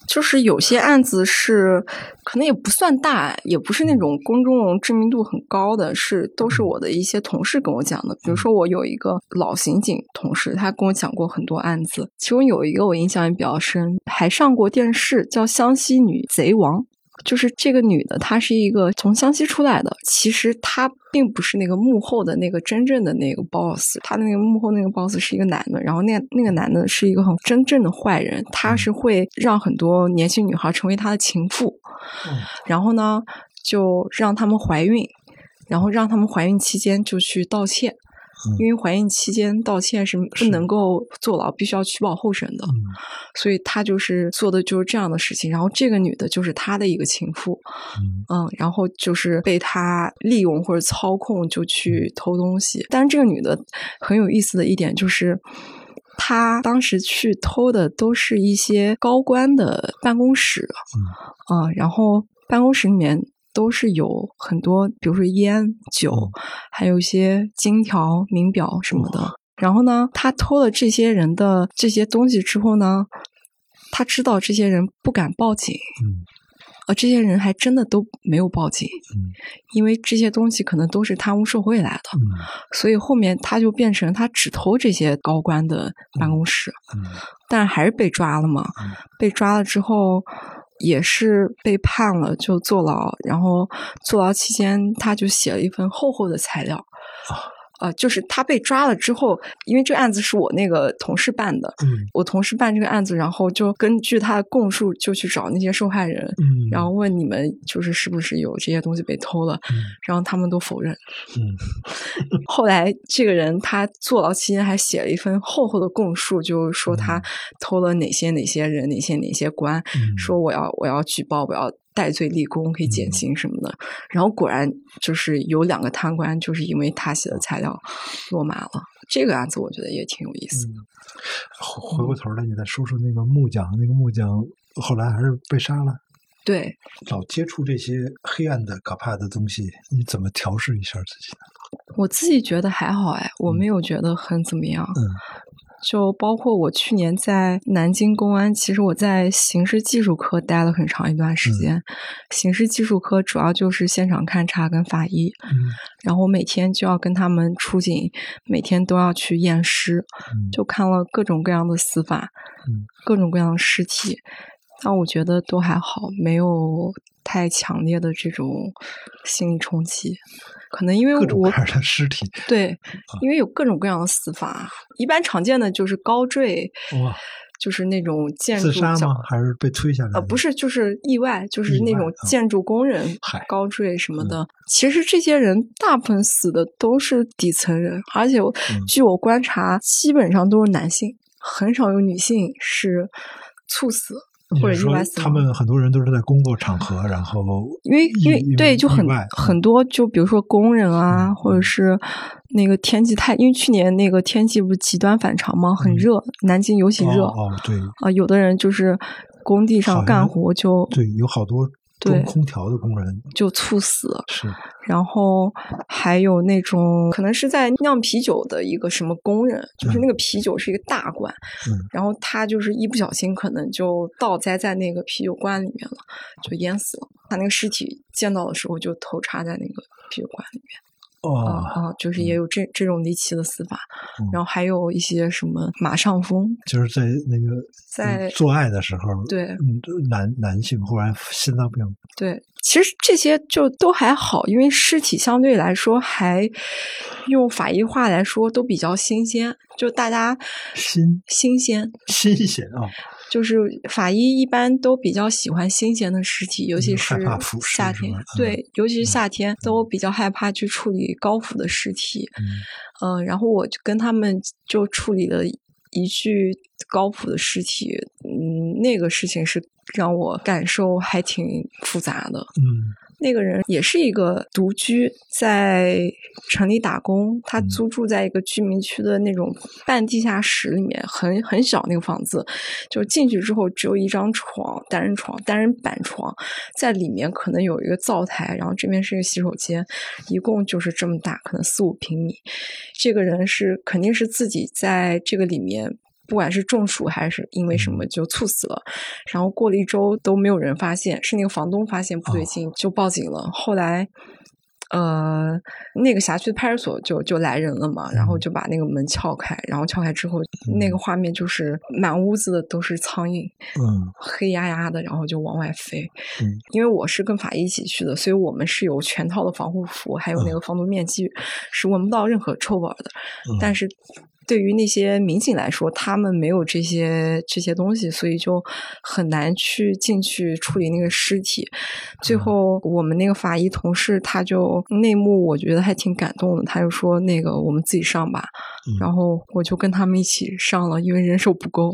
就是有些案子是可能也不算大案，也不是那种公众知名度很高的，是都是我的一些同事跟我讲的。比如说，我有一个老刑警同事，他跟我讲过很多案子，其中有一个我印象也比较深，还上过电视，叫《湘西女贼王》。就是这个女的，她是一个从湘西出来的。其实她并不是那个幕后的那个真正的那个 boss，她的那个幕后那个 boss 是一个男的。然后那那个男的是一个很真正的坏人，他是会让很多年轻女孩成为他的情妇，然后呢就让他们怀孕，然后让他们怀孕期间就去盗窃。因为怀孕期间道歉是不能够坐牢，必须要取保候审的，所以他就是做的就是这样的事情。然后这个女的就是他的一个情妇，嗯，然后就是被他利用或者操控，就去偷东西。但是这个女的很有意思的一点就是，她当时去偷的都是一些高官的办公室，嗯，然后办公室里面。都是有很多，比如说烟酒，还有一些金条、名表什么的。然后呢，他偷了这些人的这些东西之后呢，他知道这些人不敢报警，嗯，而这些人还真的都没有报警，嗯，因为这些东西可能都是贪污受贿来的，嗯，所以后面他就变成他只偷这些高官的办公室，嗯，但是还是被抓了嘛，被抓了之后。也是被判了，就坐牢。然后坐牢期间，他就写了一份厚厚的材料。就是他被抓了之后，因为这个案子是我那个同事办的，嗯，我同事办这个案子，然后就根据他的供述，就去找那些受害人，嗯，然后问你们就是是不是有这些东西被偷了，嗯，然后他们都否认，嗯，[laughs] 后来这个人他坐牢期间还写了一份厚厚的供述，就是说他偷了哪些哪些人，哪些哪些官，说我要我要举报，我要。戴罪立功可以减刑什么的，然后果然就是有两个贪官，就是因为他写的材料落马了。这个案子我觉得也挺有意思。回回过头来，你再说说那个木匠，那个木匠后来还是被杀了。对，老接触这些黑暗的、可怕的东西，你怎么调试一下自己呢？我自己觉得还好哎，我没有觉得很怎么样。嗯。就包括我去年在南京公安，其实我在刑事技术科待了很长一段时间。刑事技术科主要就是现场勘查跟法医，然后我每天就要跟他们出警，每天都要去验尸，就看了各种各样的死法，各种各样的尸体。但我觉得都还好，没有太强烈的这种心理冲击。可能因为我各种各样的尸体，对，因为有各种各样的死法。一般常见的就是高坠，哇，就是那种建筑自杀吗？还是被推下来？呃，不是，就是意外，就是那种建筑工人高坠什么的。其实这些人大部分死的都是底层人，而且据我观察，基本上都是男性，很少有女性是猝死。或者意外死亡，他们很多人都是在工作场合，然后因为因为对就很很多，就比如说工人啊，或者是那个天气太，因为去年那个天气不是极端反常吗？很热，南京尤其热。哦，对啊，有的人就是工地上干活就对，有好多。装空调的工人就猝死，是，然后还有那种可能是在酿啤酒的一个什么工人，就是那个啤酒是一个大罐，嗯，然后他就是一不小心可能就倒栽在那个啤酒罐里面了，就淹死了。他那个尸体见到的时候就头插在那个啤酒罐里面。哦，啊，就是也有这这种离奇的死法，然后还有一些什么马上风，就是在那个在做爱的时候，对，男男性忽然心脏病，对，其实这些就都还好，因为尸体相对来说还用法医话来说都比较新鲜，就大家新新鲜新鲜啊。就是法医一般都比较喜欢新鲜的尸体，尤其是夏天。对，尤其是夏天都比较害怕去处理高腐的尸体。嗯，然后我就跟他们就处理了一具高普的尸体。嗯，那个事情是让我感受还挺复杂的。嗯。那个人也是一个独居，在城里打工。他租住在一个居民区的那种半地下室里面，很很小那个房子，就进去之后只有一张床，单人床，单人板床，在里面可能有一个灶台，然后这边是一个洗手间，一共就是这么大，可能四五平米。这个人是肯定是自己在这个里面。不管是中暑还是因为什么就猝死了，然后过了一周都没有人发现，是那个房东发现不对劲就报警了。后来，呃，那个辖区的派出所就就来人了嘛，然后就把那个门撬开，然后撬开之后，那个画面就是满屋子的都是苍蝇，嗯，黑压压的，然后就往外飞。嗯，因为我是跟法医一起去的，所以我们是有全套的防护服，还有那个防毒面具，是闻不到任何臭味的。但是。对于那些民警来说，他们没有这些这些东西，所以就很难去进去处理那个尸体。最后，我们那个法医同事他就内幕，我觉得还挺感动的。他就说：“那个我们自己上吧。”然后我就跟他们一起上了，因为人手不够，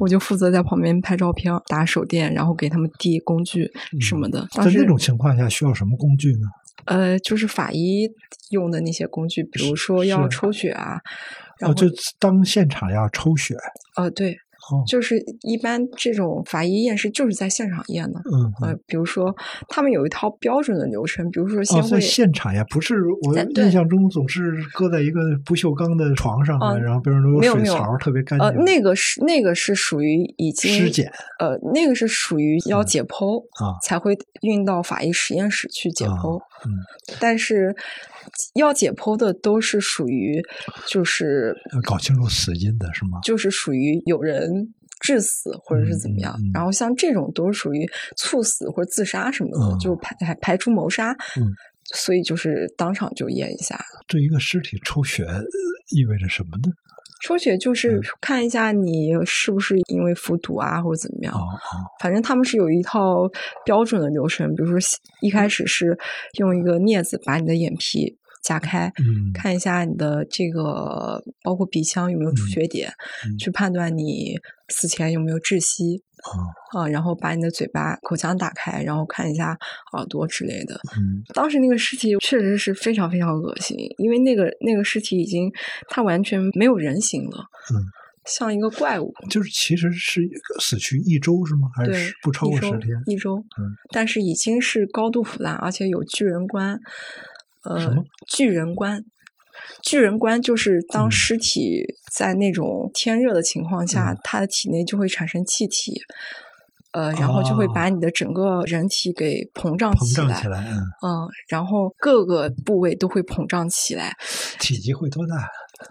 我就负责在旁边拍照片、打手电，然后给他们递工具什么的。在那种情况下，需要什么工具呢？呃，就是法医用的那些工具，比如说要抽血啊。哦，就当现场要抽血。呃，对，就是一般这种法医验尸就是在现场验的。嗯，呃，比如说他们有一套标准的流程，比如说先会现场呀，不是我印象中总是搁在一个不锈钢的床上，然后边上都有水槽，特别干净。呃，那个是那个是属于已经尸检，呃，那个是属于要解剖啊，才会运到法医实验室去解剖。嗯，但是。要解剖的都是属于，就是要搞清楚死因的是吗？就是属于有人致死或者是怎么样，然后像这种都是属于猝死或者自杀什么的，就排排排除谋杀。嗯，所以就是当场就验一下。对一个尸体抽血意味着什么呢？抽血就是看一下你是不是因为服毒啊或者怎么样。哦。反正他们是有一套标准的流程，比如说一开始是用一个镊子把你的眼皮。夹开，看一下你的这个，包括鼻腔有没有出血点，去判断你死前有没有窒息啊，然后把你的嘴巴、口腔打开，然后看一下耳朵之类的。嗯当时那个尸体确实是非常非常恶心，因为那个那个尸体已经它完全没有人形了，嗯像一个怪物。就是其实是死去一周是吗？还是不超过十天？一周，嗯但是已经是高度腐烂，而且有巨人观。呃，巨人观，巨人观就是当尸体在那种天热的情况下，它的体内就会产生气体，呃，然后就会把你的整个人体给膨胀起来，嗯，然后各个部位都会膨胀起来，体积会多大？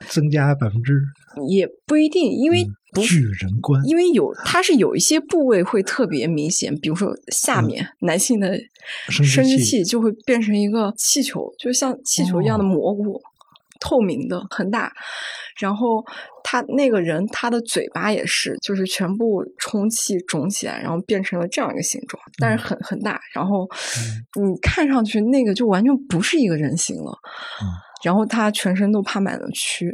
增加百分之也不一定，因为巨人观，因为有它是有一些部位会特别明显，比如说下面男性的生殖器就会变成一个气球，就像气球一样的蘑菇，透明的很大。然后他那个人他的嘴巴也是，就是全部充气肿起来，然后变成了这样一个形状，但是很很大。然后你看上去那个就完全不是一个人形了。然后他全身都爬满了蛆，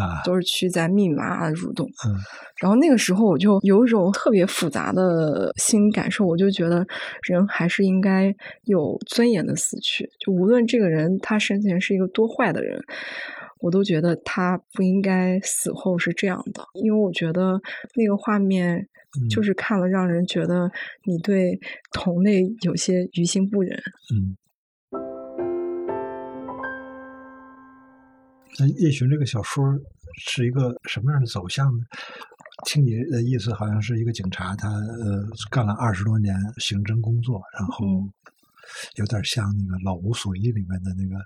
啊，都是蛆在密麻的蠕动。嗯，然后那个时候我就有一种特别复杂的心理感受，我就觉得人还是应该有尊严的死去。就无论这个人他生前是一个多坏的人，我都觉得他不应该死后是这样的。因为我觉得那个画面就是看了让人觉得你对同类有些于心不忍。嗯。那叶巡这个小说是一个什么样的走向呢？听你的意思，好像是一个警察，他呃干了二十多年刑侦工作，然后有点像那个《老无所依》里面的那个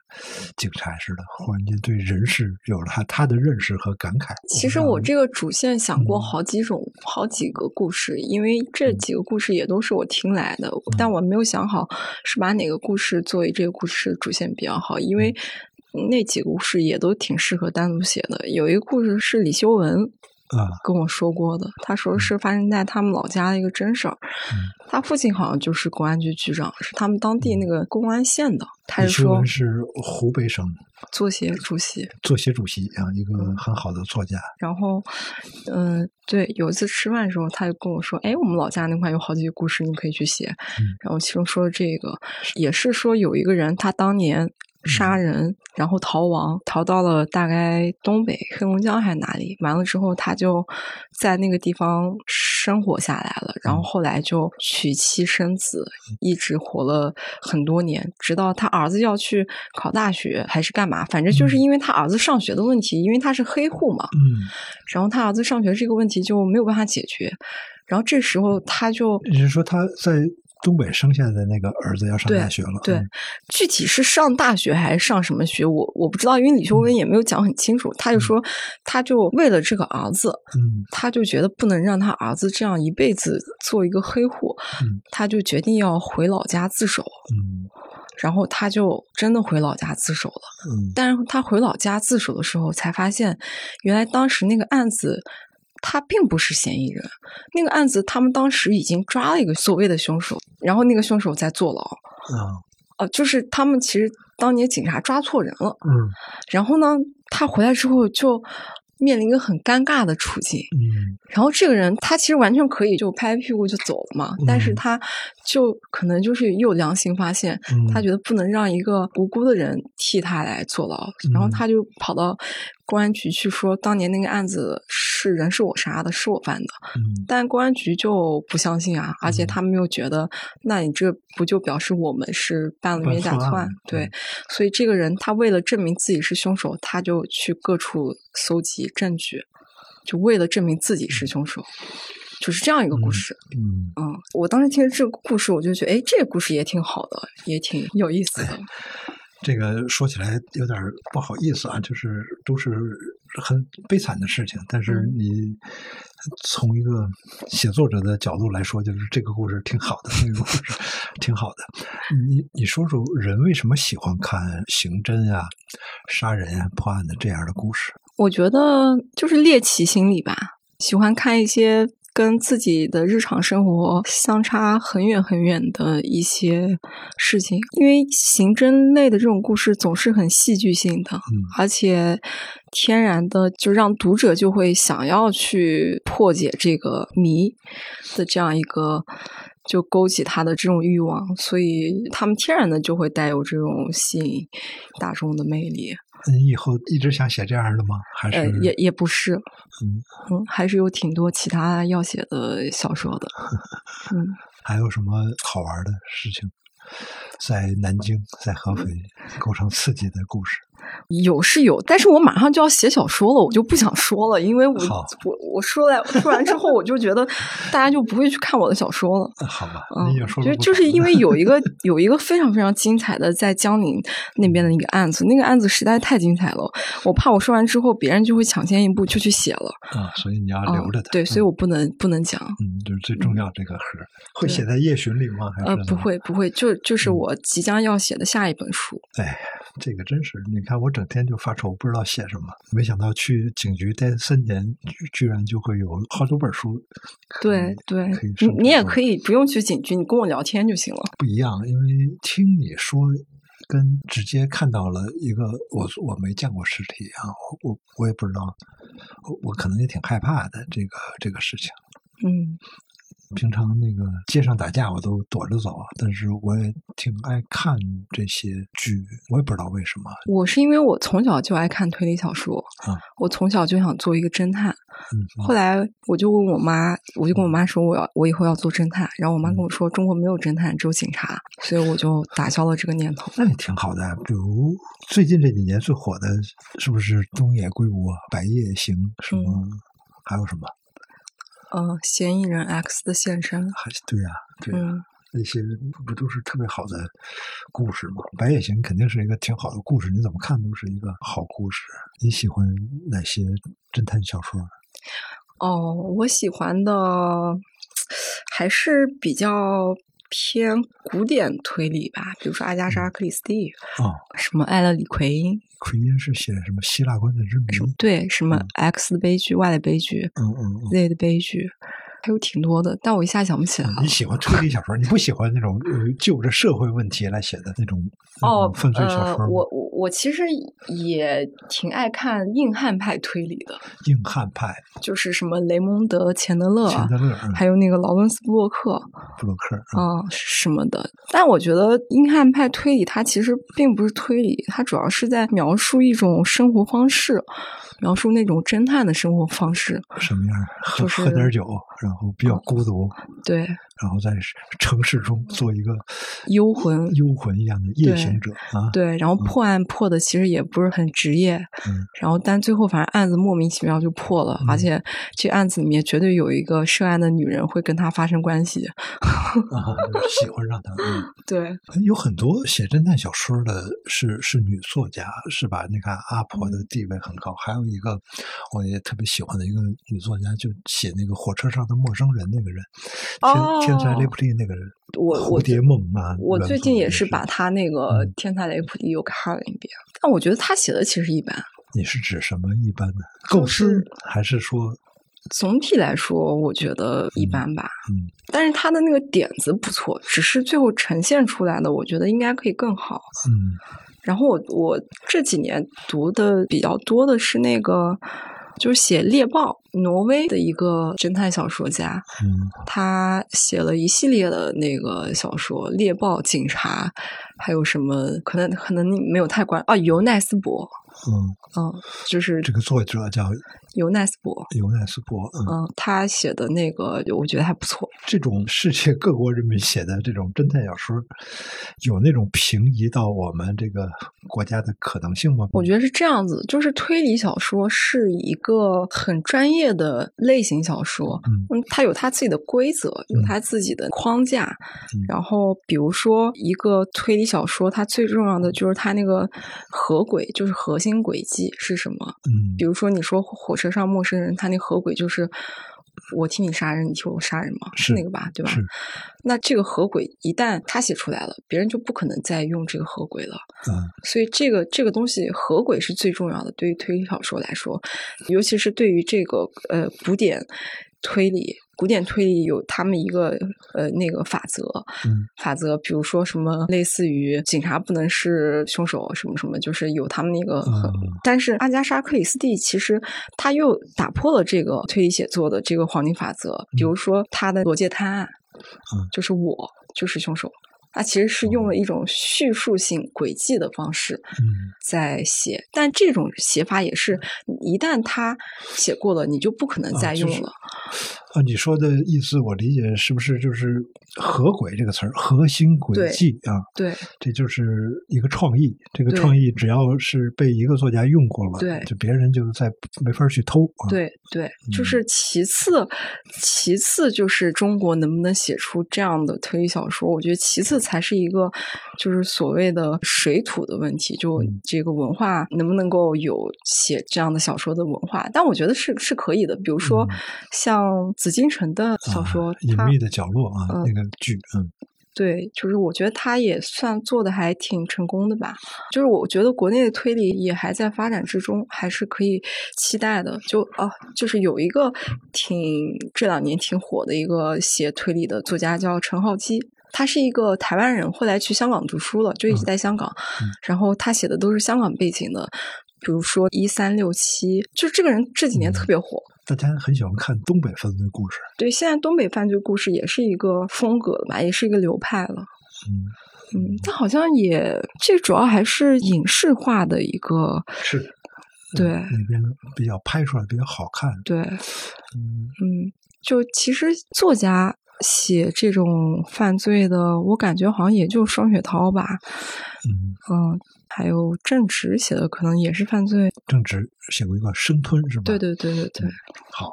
警察似的，忽然间对人事有了他他的认识和感慨。其实我这个主线想过好几种、好几个故事，因为这几个故事也都是我听来的，但我没有想好是把哪个故事作为这个故事主线比较好，因为。那几个故事也都挺适合单独写的。有一个故事是李修文，啊跟我说过的。他说是发生在他们老家的一个真事儿。他父亲好像就是公安局局长，是他们当地那个公安县的。他是说是湖北省作协主席，作协主席啊，一个很好的作家。然后，嗯，对，有一次吃饭的时候，他就跟我说：“哎，我们老家那块有好几个故事，你可以去写。”然后其中说的这个，也是说有一个人，他当年。杀人，然后逃亡，逃到了大概东北黑龙江还是哪里？完了之后，他就在那个地方生活下来了。然后后来就娶妻生子，一直活了很多年，直到他儿子要去考大学还是干嘛？反正就是因为他儿子上学的问题，因为他是黑户嘛。嗯。然后他儿子上学这个问题就没有办法解决。然后这时候他就，你是说他在？东北生下的那个儿子要上大学了，对，具体是上大学还是上什么学，我我不知道，因为李秀文也没有讲很清楚。他就说，他就为了这个儿子，嗯，他就觉得不能让他儿子这样一辈子做一个黑户，嗯，他就决定要回老家自首，嗯，然后他就真的回老家自首了，嗯，但是他回老家自首的时候，才发现原来当时那个案子。他并不是嫌疑人，那个案子他们当时已经抓了一个所谓的凶手，然后那个凶手在坐牢。啊，哦，就是他们其实当年警察抓错人了。嗯，然后呢，他回来之后就面临一个很尴尬的处境。嗯，然后这个人他其实完全可以就拍屁股就走了嘛，但是他就可能就是又良心发现，他觉得不能让一个无辜的人替他来坐牢，然后他就跑到。公安局去说当年那个案子是人是我杀的，是我犯的，嗯，但公安局就不相信啊，而且他们又觉得，那你这不就表示我们是办了冤假错案？对，所以这个人他为了证明自己是凶手，他就去各处搜集证据，就为了证明自己是凶手，就是这样一个故事。嗯嗯，我当时听这个故事，我就觉得，哎，这个故事也挺好的，也挺有意思的。[laughs] 这个说起来有点不好意思啊，就是都是很悲惨的事情。但是你从一个写作者的角度来说，就是这个故事挺好的，那个故事 [laughs] 挺好的。你你说说，人为什么喜欢看刑侦啊、杀人啊、破案的这样的故事？我觉得就是猎奇心理吧，喜欢看一些。跟自己的日常生活相差很远很远的一些事情，因为刑侦类的这种故事总是很戏剧性的，而且天然的就让读者就会想要去破解这个谜的这样一个，就勾起他的这种欲望，所以他们天然的就会带有这种吸引大众的魅力。你以后一直想写这样的吗？还是也也不是，嗯嗯，还是有挺多其他要写的小说的，[laughs] 嗯。[laughs] 还有什么好玩的事情？在南京，在合肥，构成刺激的故事。有是有，但是我马上就要写小说了，我就不想说了，因为我我我说来说完之后，我就觉得大家就不会去看我的小说了。好吧，嗯，就就是因为有一个 [laughs] 有一个非常非常精彩的在江宁那边的一个案子，那个案子实在太精彩了，我怕我说完之后别人就会抢先一步就去写了啊，所以你要留着它。对，所以我不能不能讲。嗯，就是最重要这个盒 [laughs] 会写在夜巡里吗？还是呃，不会不会，就就是我即将要写的下一本书。哎。这个真是，你看我整天就发愁，不知道写什么。没想到去警局待三年，居然就会有好多本书。对对，你你也可以不用去警局，你跟我聊天就行了。不一样，因为听你说，跟直接看到了一个我我没见过尸体啊，我我也不知道，我我可能也挺害怕的这个这个事情。嗯。平常那个街上打架我都躲着走，但是我也挺爱看这些剧，我也不知道为什么。我是因为我从小就爱看推理小说啊，我从小就想做一个侦探。嗯，后来我就问我妈，我就跟我妈说我要我以后要做侦探，然后我妈跟我说中国没有侦探，只有警察，所以我就打消了这个念头。那也挺好的，比如最近这几年最火的是不是东野圭吾、白夜行什么，还有什么？呃，嫌疑人 X 的现身，还是对呀，对呀，那些不都是特别好的故事吗？白夜行肯定是一个挺好的故事，你怎么看都是一个好故事。你喜欢哪些侦探小说？哦，我喜欢的还是比较偏古典推理吧，比如说阿加莎·克里斯蒂啊，什么艾勒里奎因，奎因是写什么希腊观的之谜？对，什么 X 的悲剧、Y 的悲剧，嗯嗯，Z 的悲剧。还有挺多的，但我一下想不起来了。你喜欢推理小说，你不喜欢那种呃就着社会问题来写的那种哦犯罪小说？我我我其实也挺爱看硬汉派推理的。硬汉派就是什么雷蒙德·钱德勒、钱德勒，还有那个劳伦斯·布洛克、布洛克啊什么的。但我觉得硬汉派推理它其实并不是推理，它主要是在描述一种生活方式。描述那种侦探的生活方式，什么样？喝喝点酒，然后比较孤独。对。然后在城市中做一个幽魂、幽魂一样的夜行者啊，对，然后破案破的其实也不是很职业，嗯，然后但最后反正案子莫名其妙就破了，而且这案子里面绝对有一个涉案的女人会跟他发生关系，[laughs] 啊喜欢上他，嗯。对，有很多写侦探小说的是是女作家，是吧？你看阿婆的地位很高，还有一个我也特别喜欢的一个女作家，就写那个火车上的陌生人那个人，哦。天才雷普利那个人，我蝴蝶梦啊，我最近也是把他那个天才雷普利又看了一遍，但我觉得他写的其实一般。你是指什么一般的构思，还是说总体来说，我觉得一般吧。嗯，但是他的那个点子不错，只是最后呈现出来的，我觉得应该可以更好。嗯，然后我我这几年读的比较多的是那个。就是写猎豹，挪威的一个侦探小说家，嗯，他写了一系列的那个小说，猎豹警察，还有什么？可能可能你没有太关啊，尤奈斯伯。嗯嗯，就是这个作者叫尤奈斯伯，尤奈斯伯，嗯，他写的那个我觉得还不错。这种世界各国人民写的这种侦探小说，有那种平移到我们这个国家的可能性吗？我觉得是这样子，就是推理小说是一个很专业的类型小说，嗯，它有它自己的规则，有它自己的框架。然后，比如说一个推理小说，它最重要的就是它那个合轨，就是核心。轨迹是什么？嗯，比如说你说火车上陌生人，他那合轨就是我替你杀人，你替我杀人吗？是那个吧，对吧？是。那这个合轨一旦他写出来了，别人就不可能再用这个合轨了。嗯，所以这个这个东西合轨是最重要的，对于推理小说来说，尤其是对于这个呃古典推理。古典推理有他们一个呃那个法则，法则，比如说什么类似于警察不能是凶手，什么什么，就是有他们那个。但是阿加莎·克里斯蒂其实他又打破了这个推理写作的这个黄金法则，比如说他的《罗杰探案》，就是我就是凶手。他其实是用了一种叙述性轨迹的方式在写，但这种写法也是一旦他写过了，你就不可能再用了。啊，你说的意思我理解是不是就是“合轨”这个词儿，核心轨迹啊？对，这就是一个创意。这个创意只要是被一个作家用过了，对，就别人就再没法去偷。对对，就是其次，其次就是中国能不能写出这样的推理小说？我觉得其次才是一个就是所谓的水土的问题，就这个文化能不能够有写这样的小说的文化？但我觉得是是可以的，比如说像。紫禁城的小说，隐秘的角落啊，那个剧，嗯，对，就是我觉得他也算做的还挺成功的吧。就是我觉得国内的推理也还在发展之中，还是可以期待的。就啊，就是有一个挺这两年挺火的一个写推理的作家叫陈浩基，他是一个台湾人，后来去香港读书了，就一直在香港。然后他写的都是香港背景的，比如说一三六七，就是这个人这几年特别火。大家很喜欢看东北犯罪故事，对，现在东北犯罪故事也是一个风格了吧，也是一个流派了。嗯嗯，但好像也这主要还是影视化的一个，是，对那边比较拍出来比较好看。对，嗯嗯，就其实作家写这种犯罪的，我感觉好像也就双雪涛吧。嗯嗯。还有郑直写的可能也是犯罪。郑直写过一个《生吞》，是吧？对对对对对。好，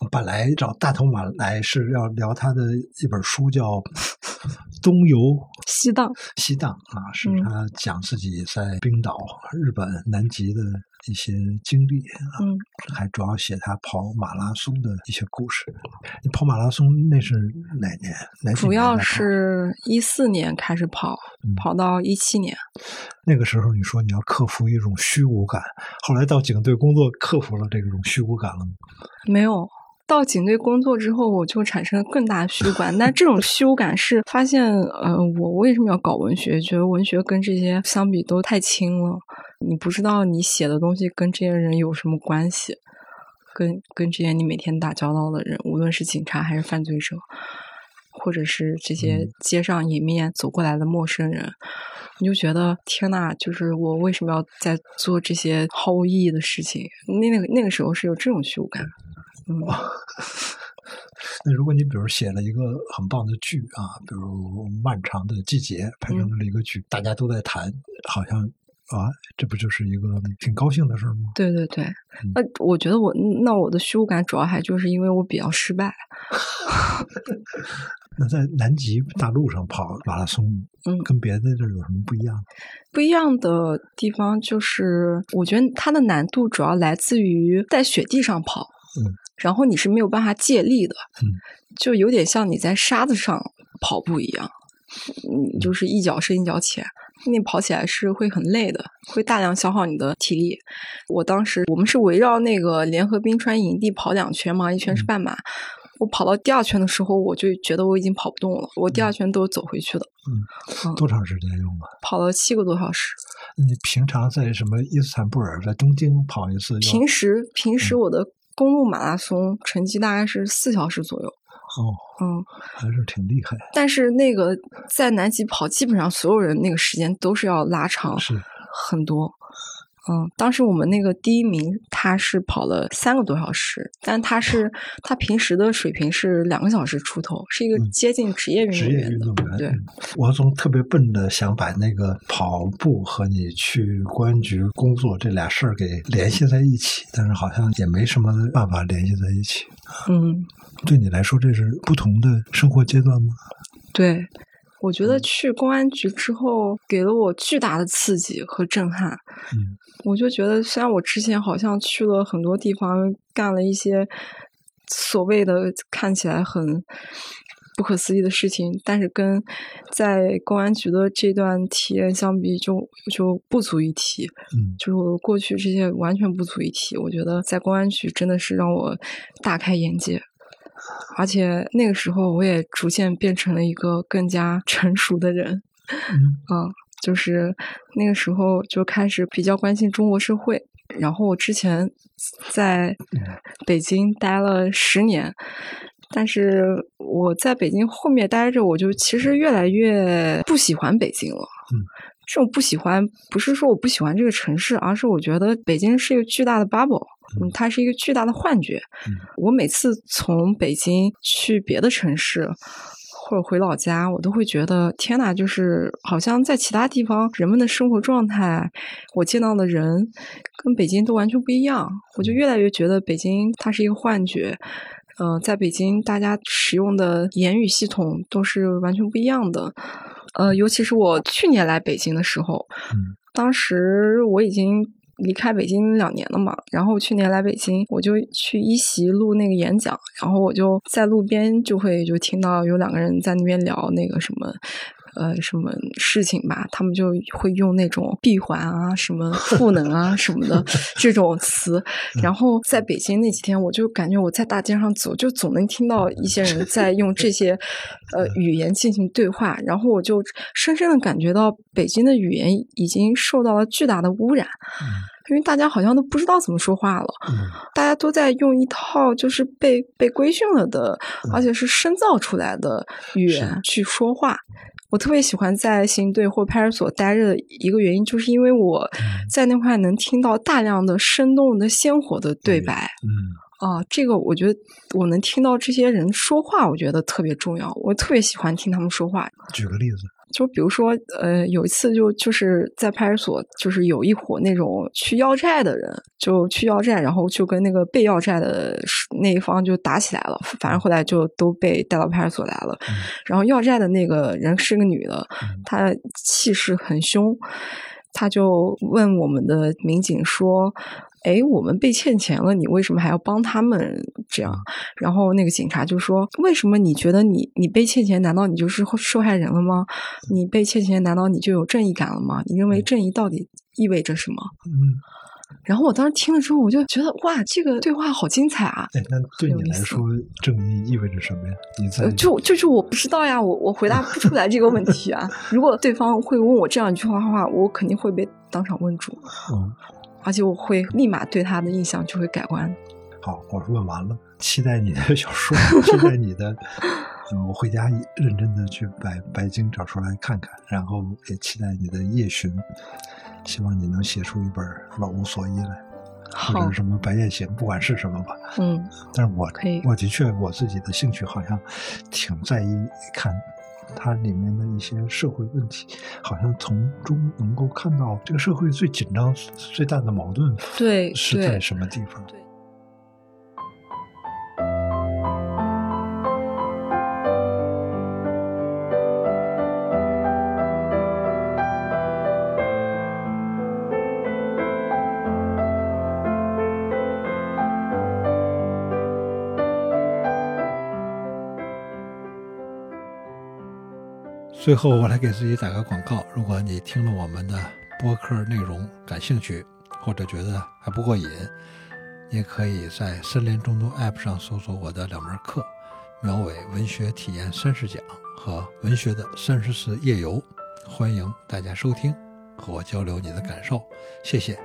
我本来找大头马来是要聊他的一本书，叫《东游西荡，西荡啊，是他讲自己在冰岛、日本、南极的。一些经历啊，还主要写他跑马拉松的一些故事。你跑马拉松那是哪年？哪年主要是一四年开始跑，跑到一七年。那个时候你说你要克服一种虚无感，后来到警队工作，克服了这种虚无感了吗？没有。到警队工作之后，我就产生了更大的虚无感。但这种虚无感是发现，呃，我为什么要搞文学？觉得文学跟这些相比都太轻了。你不知道你写的东西跟这些人有什么关系，跟跟这些你每天打交道的人，无论是警察还是犯罪者，或者是这些街上迎面走过来的陌生人，你就觉得天呐，就是我为什么要在做这些毫无意义的事情？那那个那个时候是有这种虚无感。嗯，[laughs] 那如果你比如写了一个很棒的剧啊，比如《漫长的季节》拍成了一个剧，大家都在谈，好像啊，这不就是一个挺高兴的事儿吗？对对对，那我觉得我那我的虚无感主要还就是因为我比较失败。[laughs] 那在南极大陆上跑马拉松，嗯，跟别的这有什么不一样？不一样的地方就是，我觉得它的难度主要来自于在雪地上跑，嗯。然后你是没有办法借力的，嗯就有点像你在沙子上跑步一样，你就是一脚深一脚浅，你跑起来是会很累的，会大量消耗你的体力。我当时我们是围绕那个联合冰川营地跑两圈嘛，一圈是半马。我跑到第二圈的时候，我就觉得我已经跑不动了，我第二圈都是走回去的。嗯，多长时间用啊？跑了七个多小时。你平常在什么伊斯坦布尔，在东京跑一次？平时平时我的。公路马拉松成绩大概是四小时左右。哦，嗯，还是挺厉害。但是那个在南极跑，基本上所有人那个时间都是要拉长很多。嗯，当时我们那个第一名他是跑了三个多小时，但他是他平时的水平是两个小时出头，是一个接近职业运动员的。对，我总特别笨的想把那个跑步和你去公安局工作这俩事儿给联系在一起，但是好像也没什么办法联系在一起。嗯，对你来说这是不同的生活阶段吗？对。我觉得去公安局之后，给了我巨大的刺激和震撼。嗯，我就觉得，虽然我之前好像去了很多地方，干了一些所谓的看起来很不可思议的事情，但是跟在公安局的这段体验相比，就就不足一提。嗯，就是我过去这些完全不足一提。我觉得在公安局真的是让我大开眼界。而且那个时候，我也逐渐变成了一个更加成熟的人。嗯，就是那个时候就开始比较关心中国社会。然后我之前在北京待了十年，但是我在北京后面待着，我就其实越来越不喜欢北京了。嗯，这种不喜欢不是说我不喜欢这个城市，而是我觉得北京是一个巨大的 bubble。嗯，它是一个巨大的幻觉。我每次从北京去别的城市，或者回老家，我都会觉得天呐，就是好像在其他地方人们的生活状态，我见到的人跟北京都完全不一样。我就越来越觉得北京它是一个幻觉。嗯，在北京大家使用的言语系统都是完全不一样的。呃，尤其是我去年来北京的时候，当时我已经。离开北京两年了嘛，然后去年来北京，我就去一席录那个演讲，然后我就在路边就会就听到有两个人在那边聊那个什么。呃，什么事情吧？他们就会用那种闭环啊、什么赋能啊、什么的 [laughs] 这种词。然后在北京那几天，我就感觉我在大街上走，就总能听到一些人在用这些呃语言进行对话。然后我就深深的感觉到，北京的语言已经受到了巨大的污染，因为大家好像都不知道怎么说话了。大家都在用一套就是被被规训了的，而且是深造出来的语言去说话。我特别喜欢在刑警队或派出所待着的一个原因，就是因为我在那块能听到大量的生动的、鲜活的对白。嗯，啊，这个我觉得我能听到这些人说话，我觉得特别重要。我特别喜欢听他们说话。举个例子。就比如说，呃，有一次就就是在派出所，就是有一伙那种去要债的人，就去要债，然后就跟那个被要债的那一方就打起来了。反正后来就都被带到派出所来了。然后要债的那个人是个女的，她气势很凶，她就问我们的民警说。哎，我们被欠钱了，你为什么还要帮他们这样？然后那个警察就说：“为什么你觉得你你被欠钱，难道你就是受害人了吗？你被欠钱，难道你就有正义感了吗？你认为正义到底意味着什么？”嗯。然后我当时听了之后，我就觉得哇，这个对话好精彩啊！哎，那对你来说，正义意味着什么呀？你在就就是我不知道呀，我我回答不出来这个问题啊。[laughs] 如果对方会问我这样一句话的话，我肯定会被当场问住。嗯。而且我会立马对他的印象就会改观。好，我问完了，期待你的小说，期待你的，[laughs] 嗯，我回家认真的去把白鲸找出来看看，然后也期待你的夜巡，希望你能写出一本《老无所依》来，或者什么《白夜行》，不管是什么吧。嗯，但是我我的确我自己的兴趣好像挺在意看。它里面的一些社会问题，好像从中能够看到这个社会最紧张、最大的矛盾，对，是在什么地方？最后，我来给自己打个广告。如果你听了我们的播客内容感兴趣，或者觉得还不过瘾，你可以在森林中读 App 上搜索我的两门课《苗伟文学体验三十讲》和《文学的三十次夜游》，欢迎大家收听，和我交流你的感受。谢谢。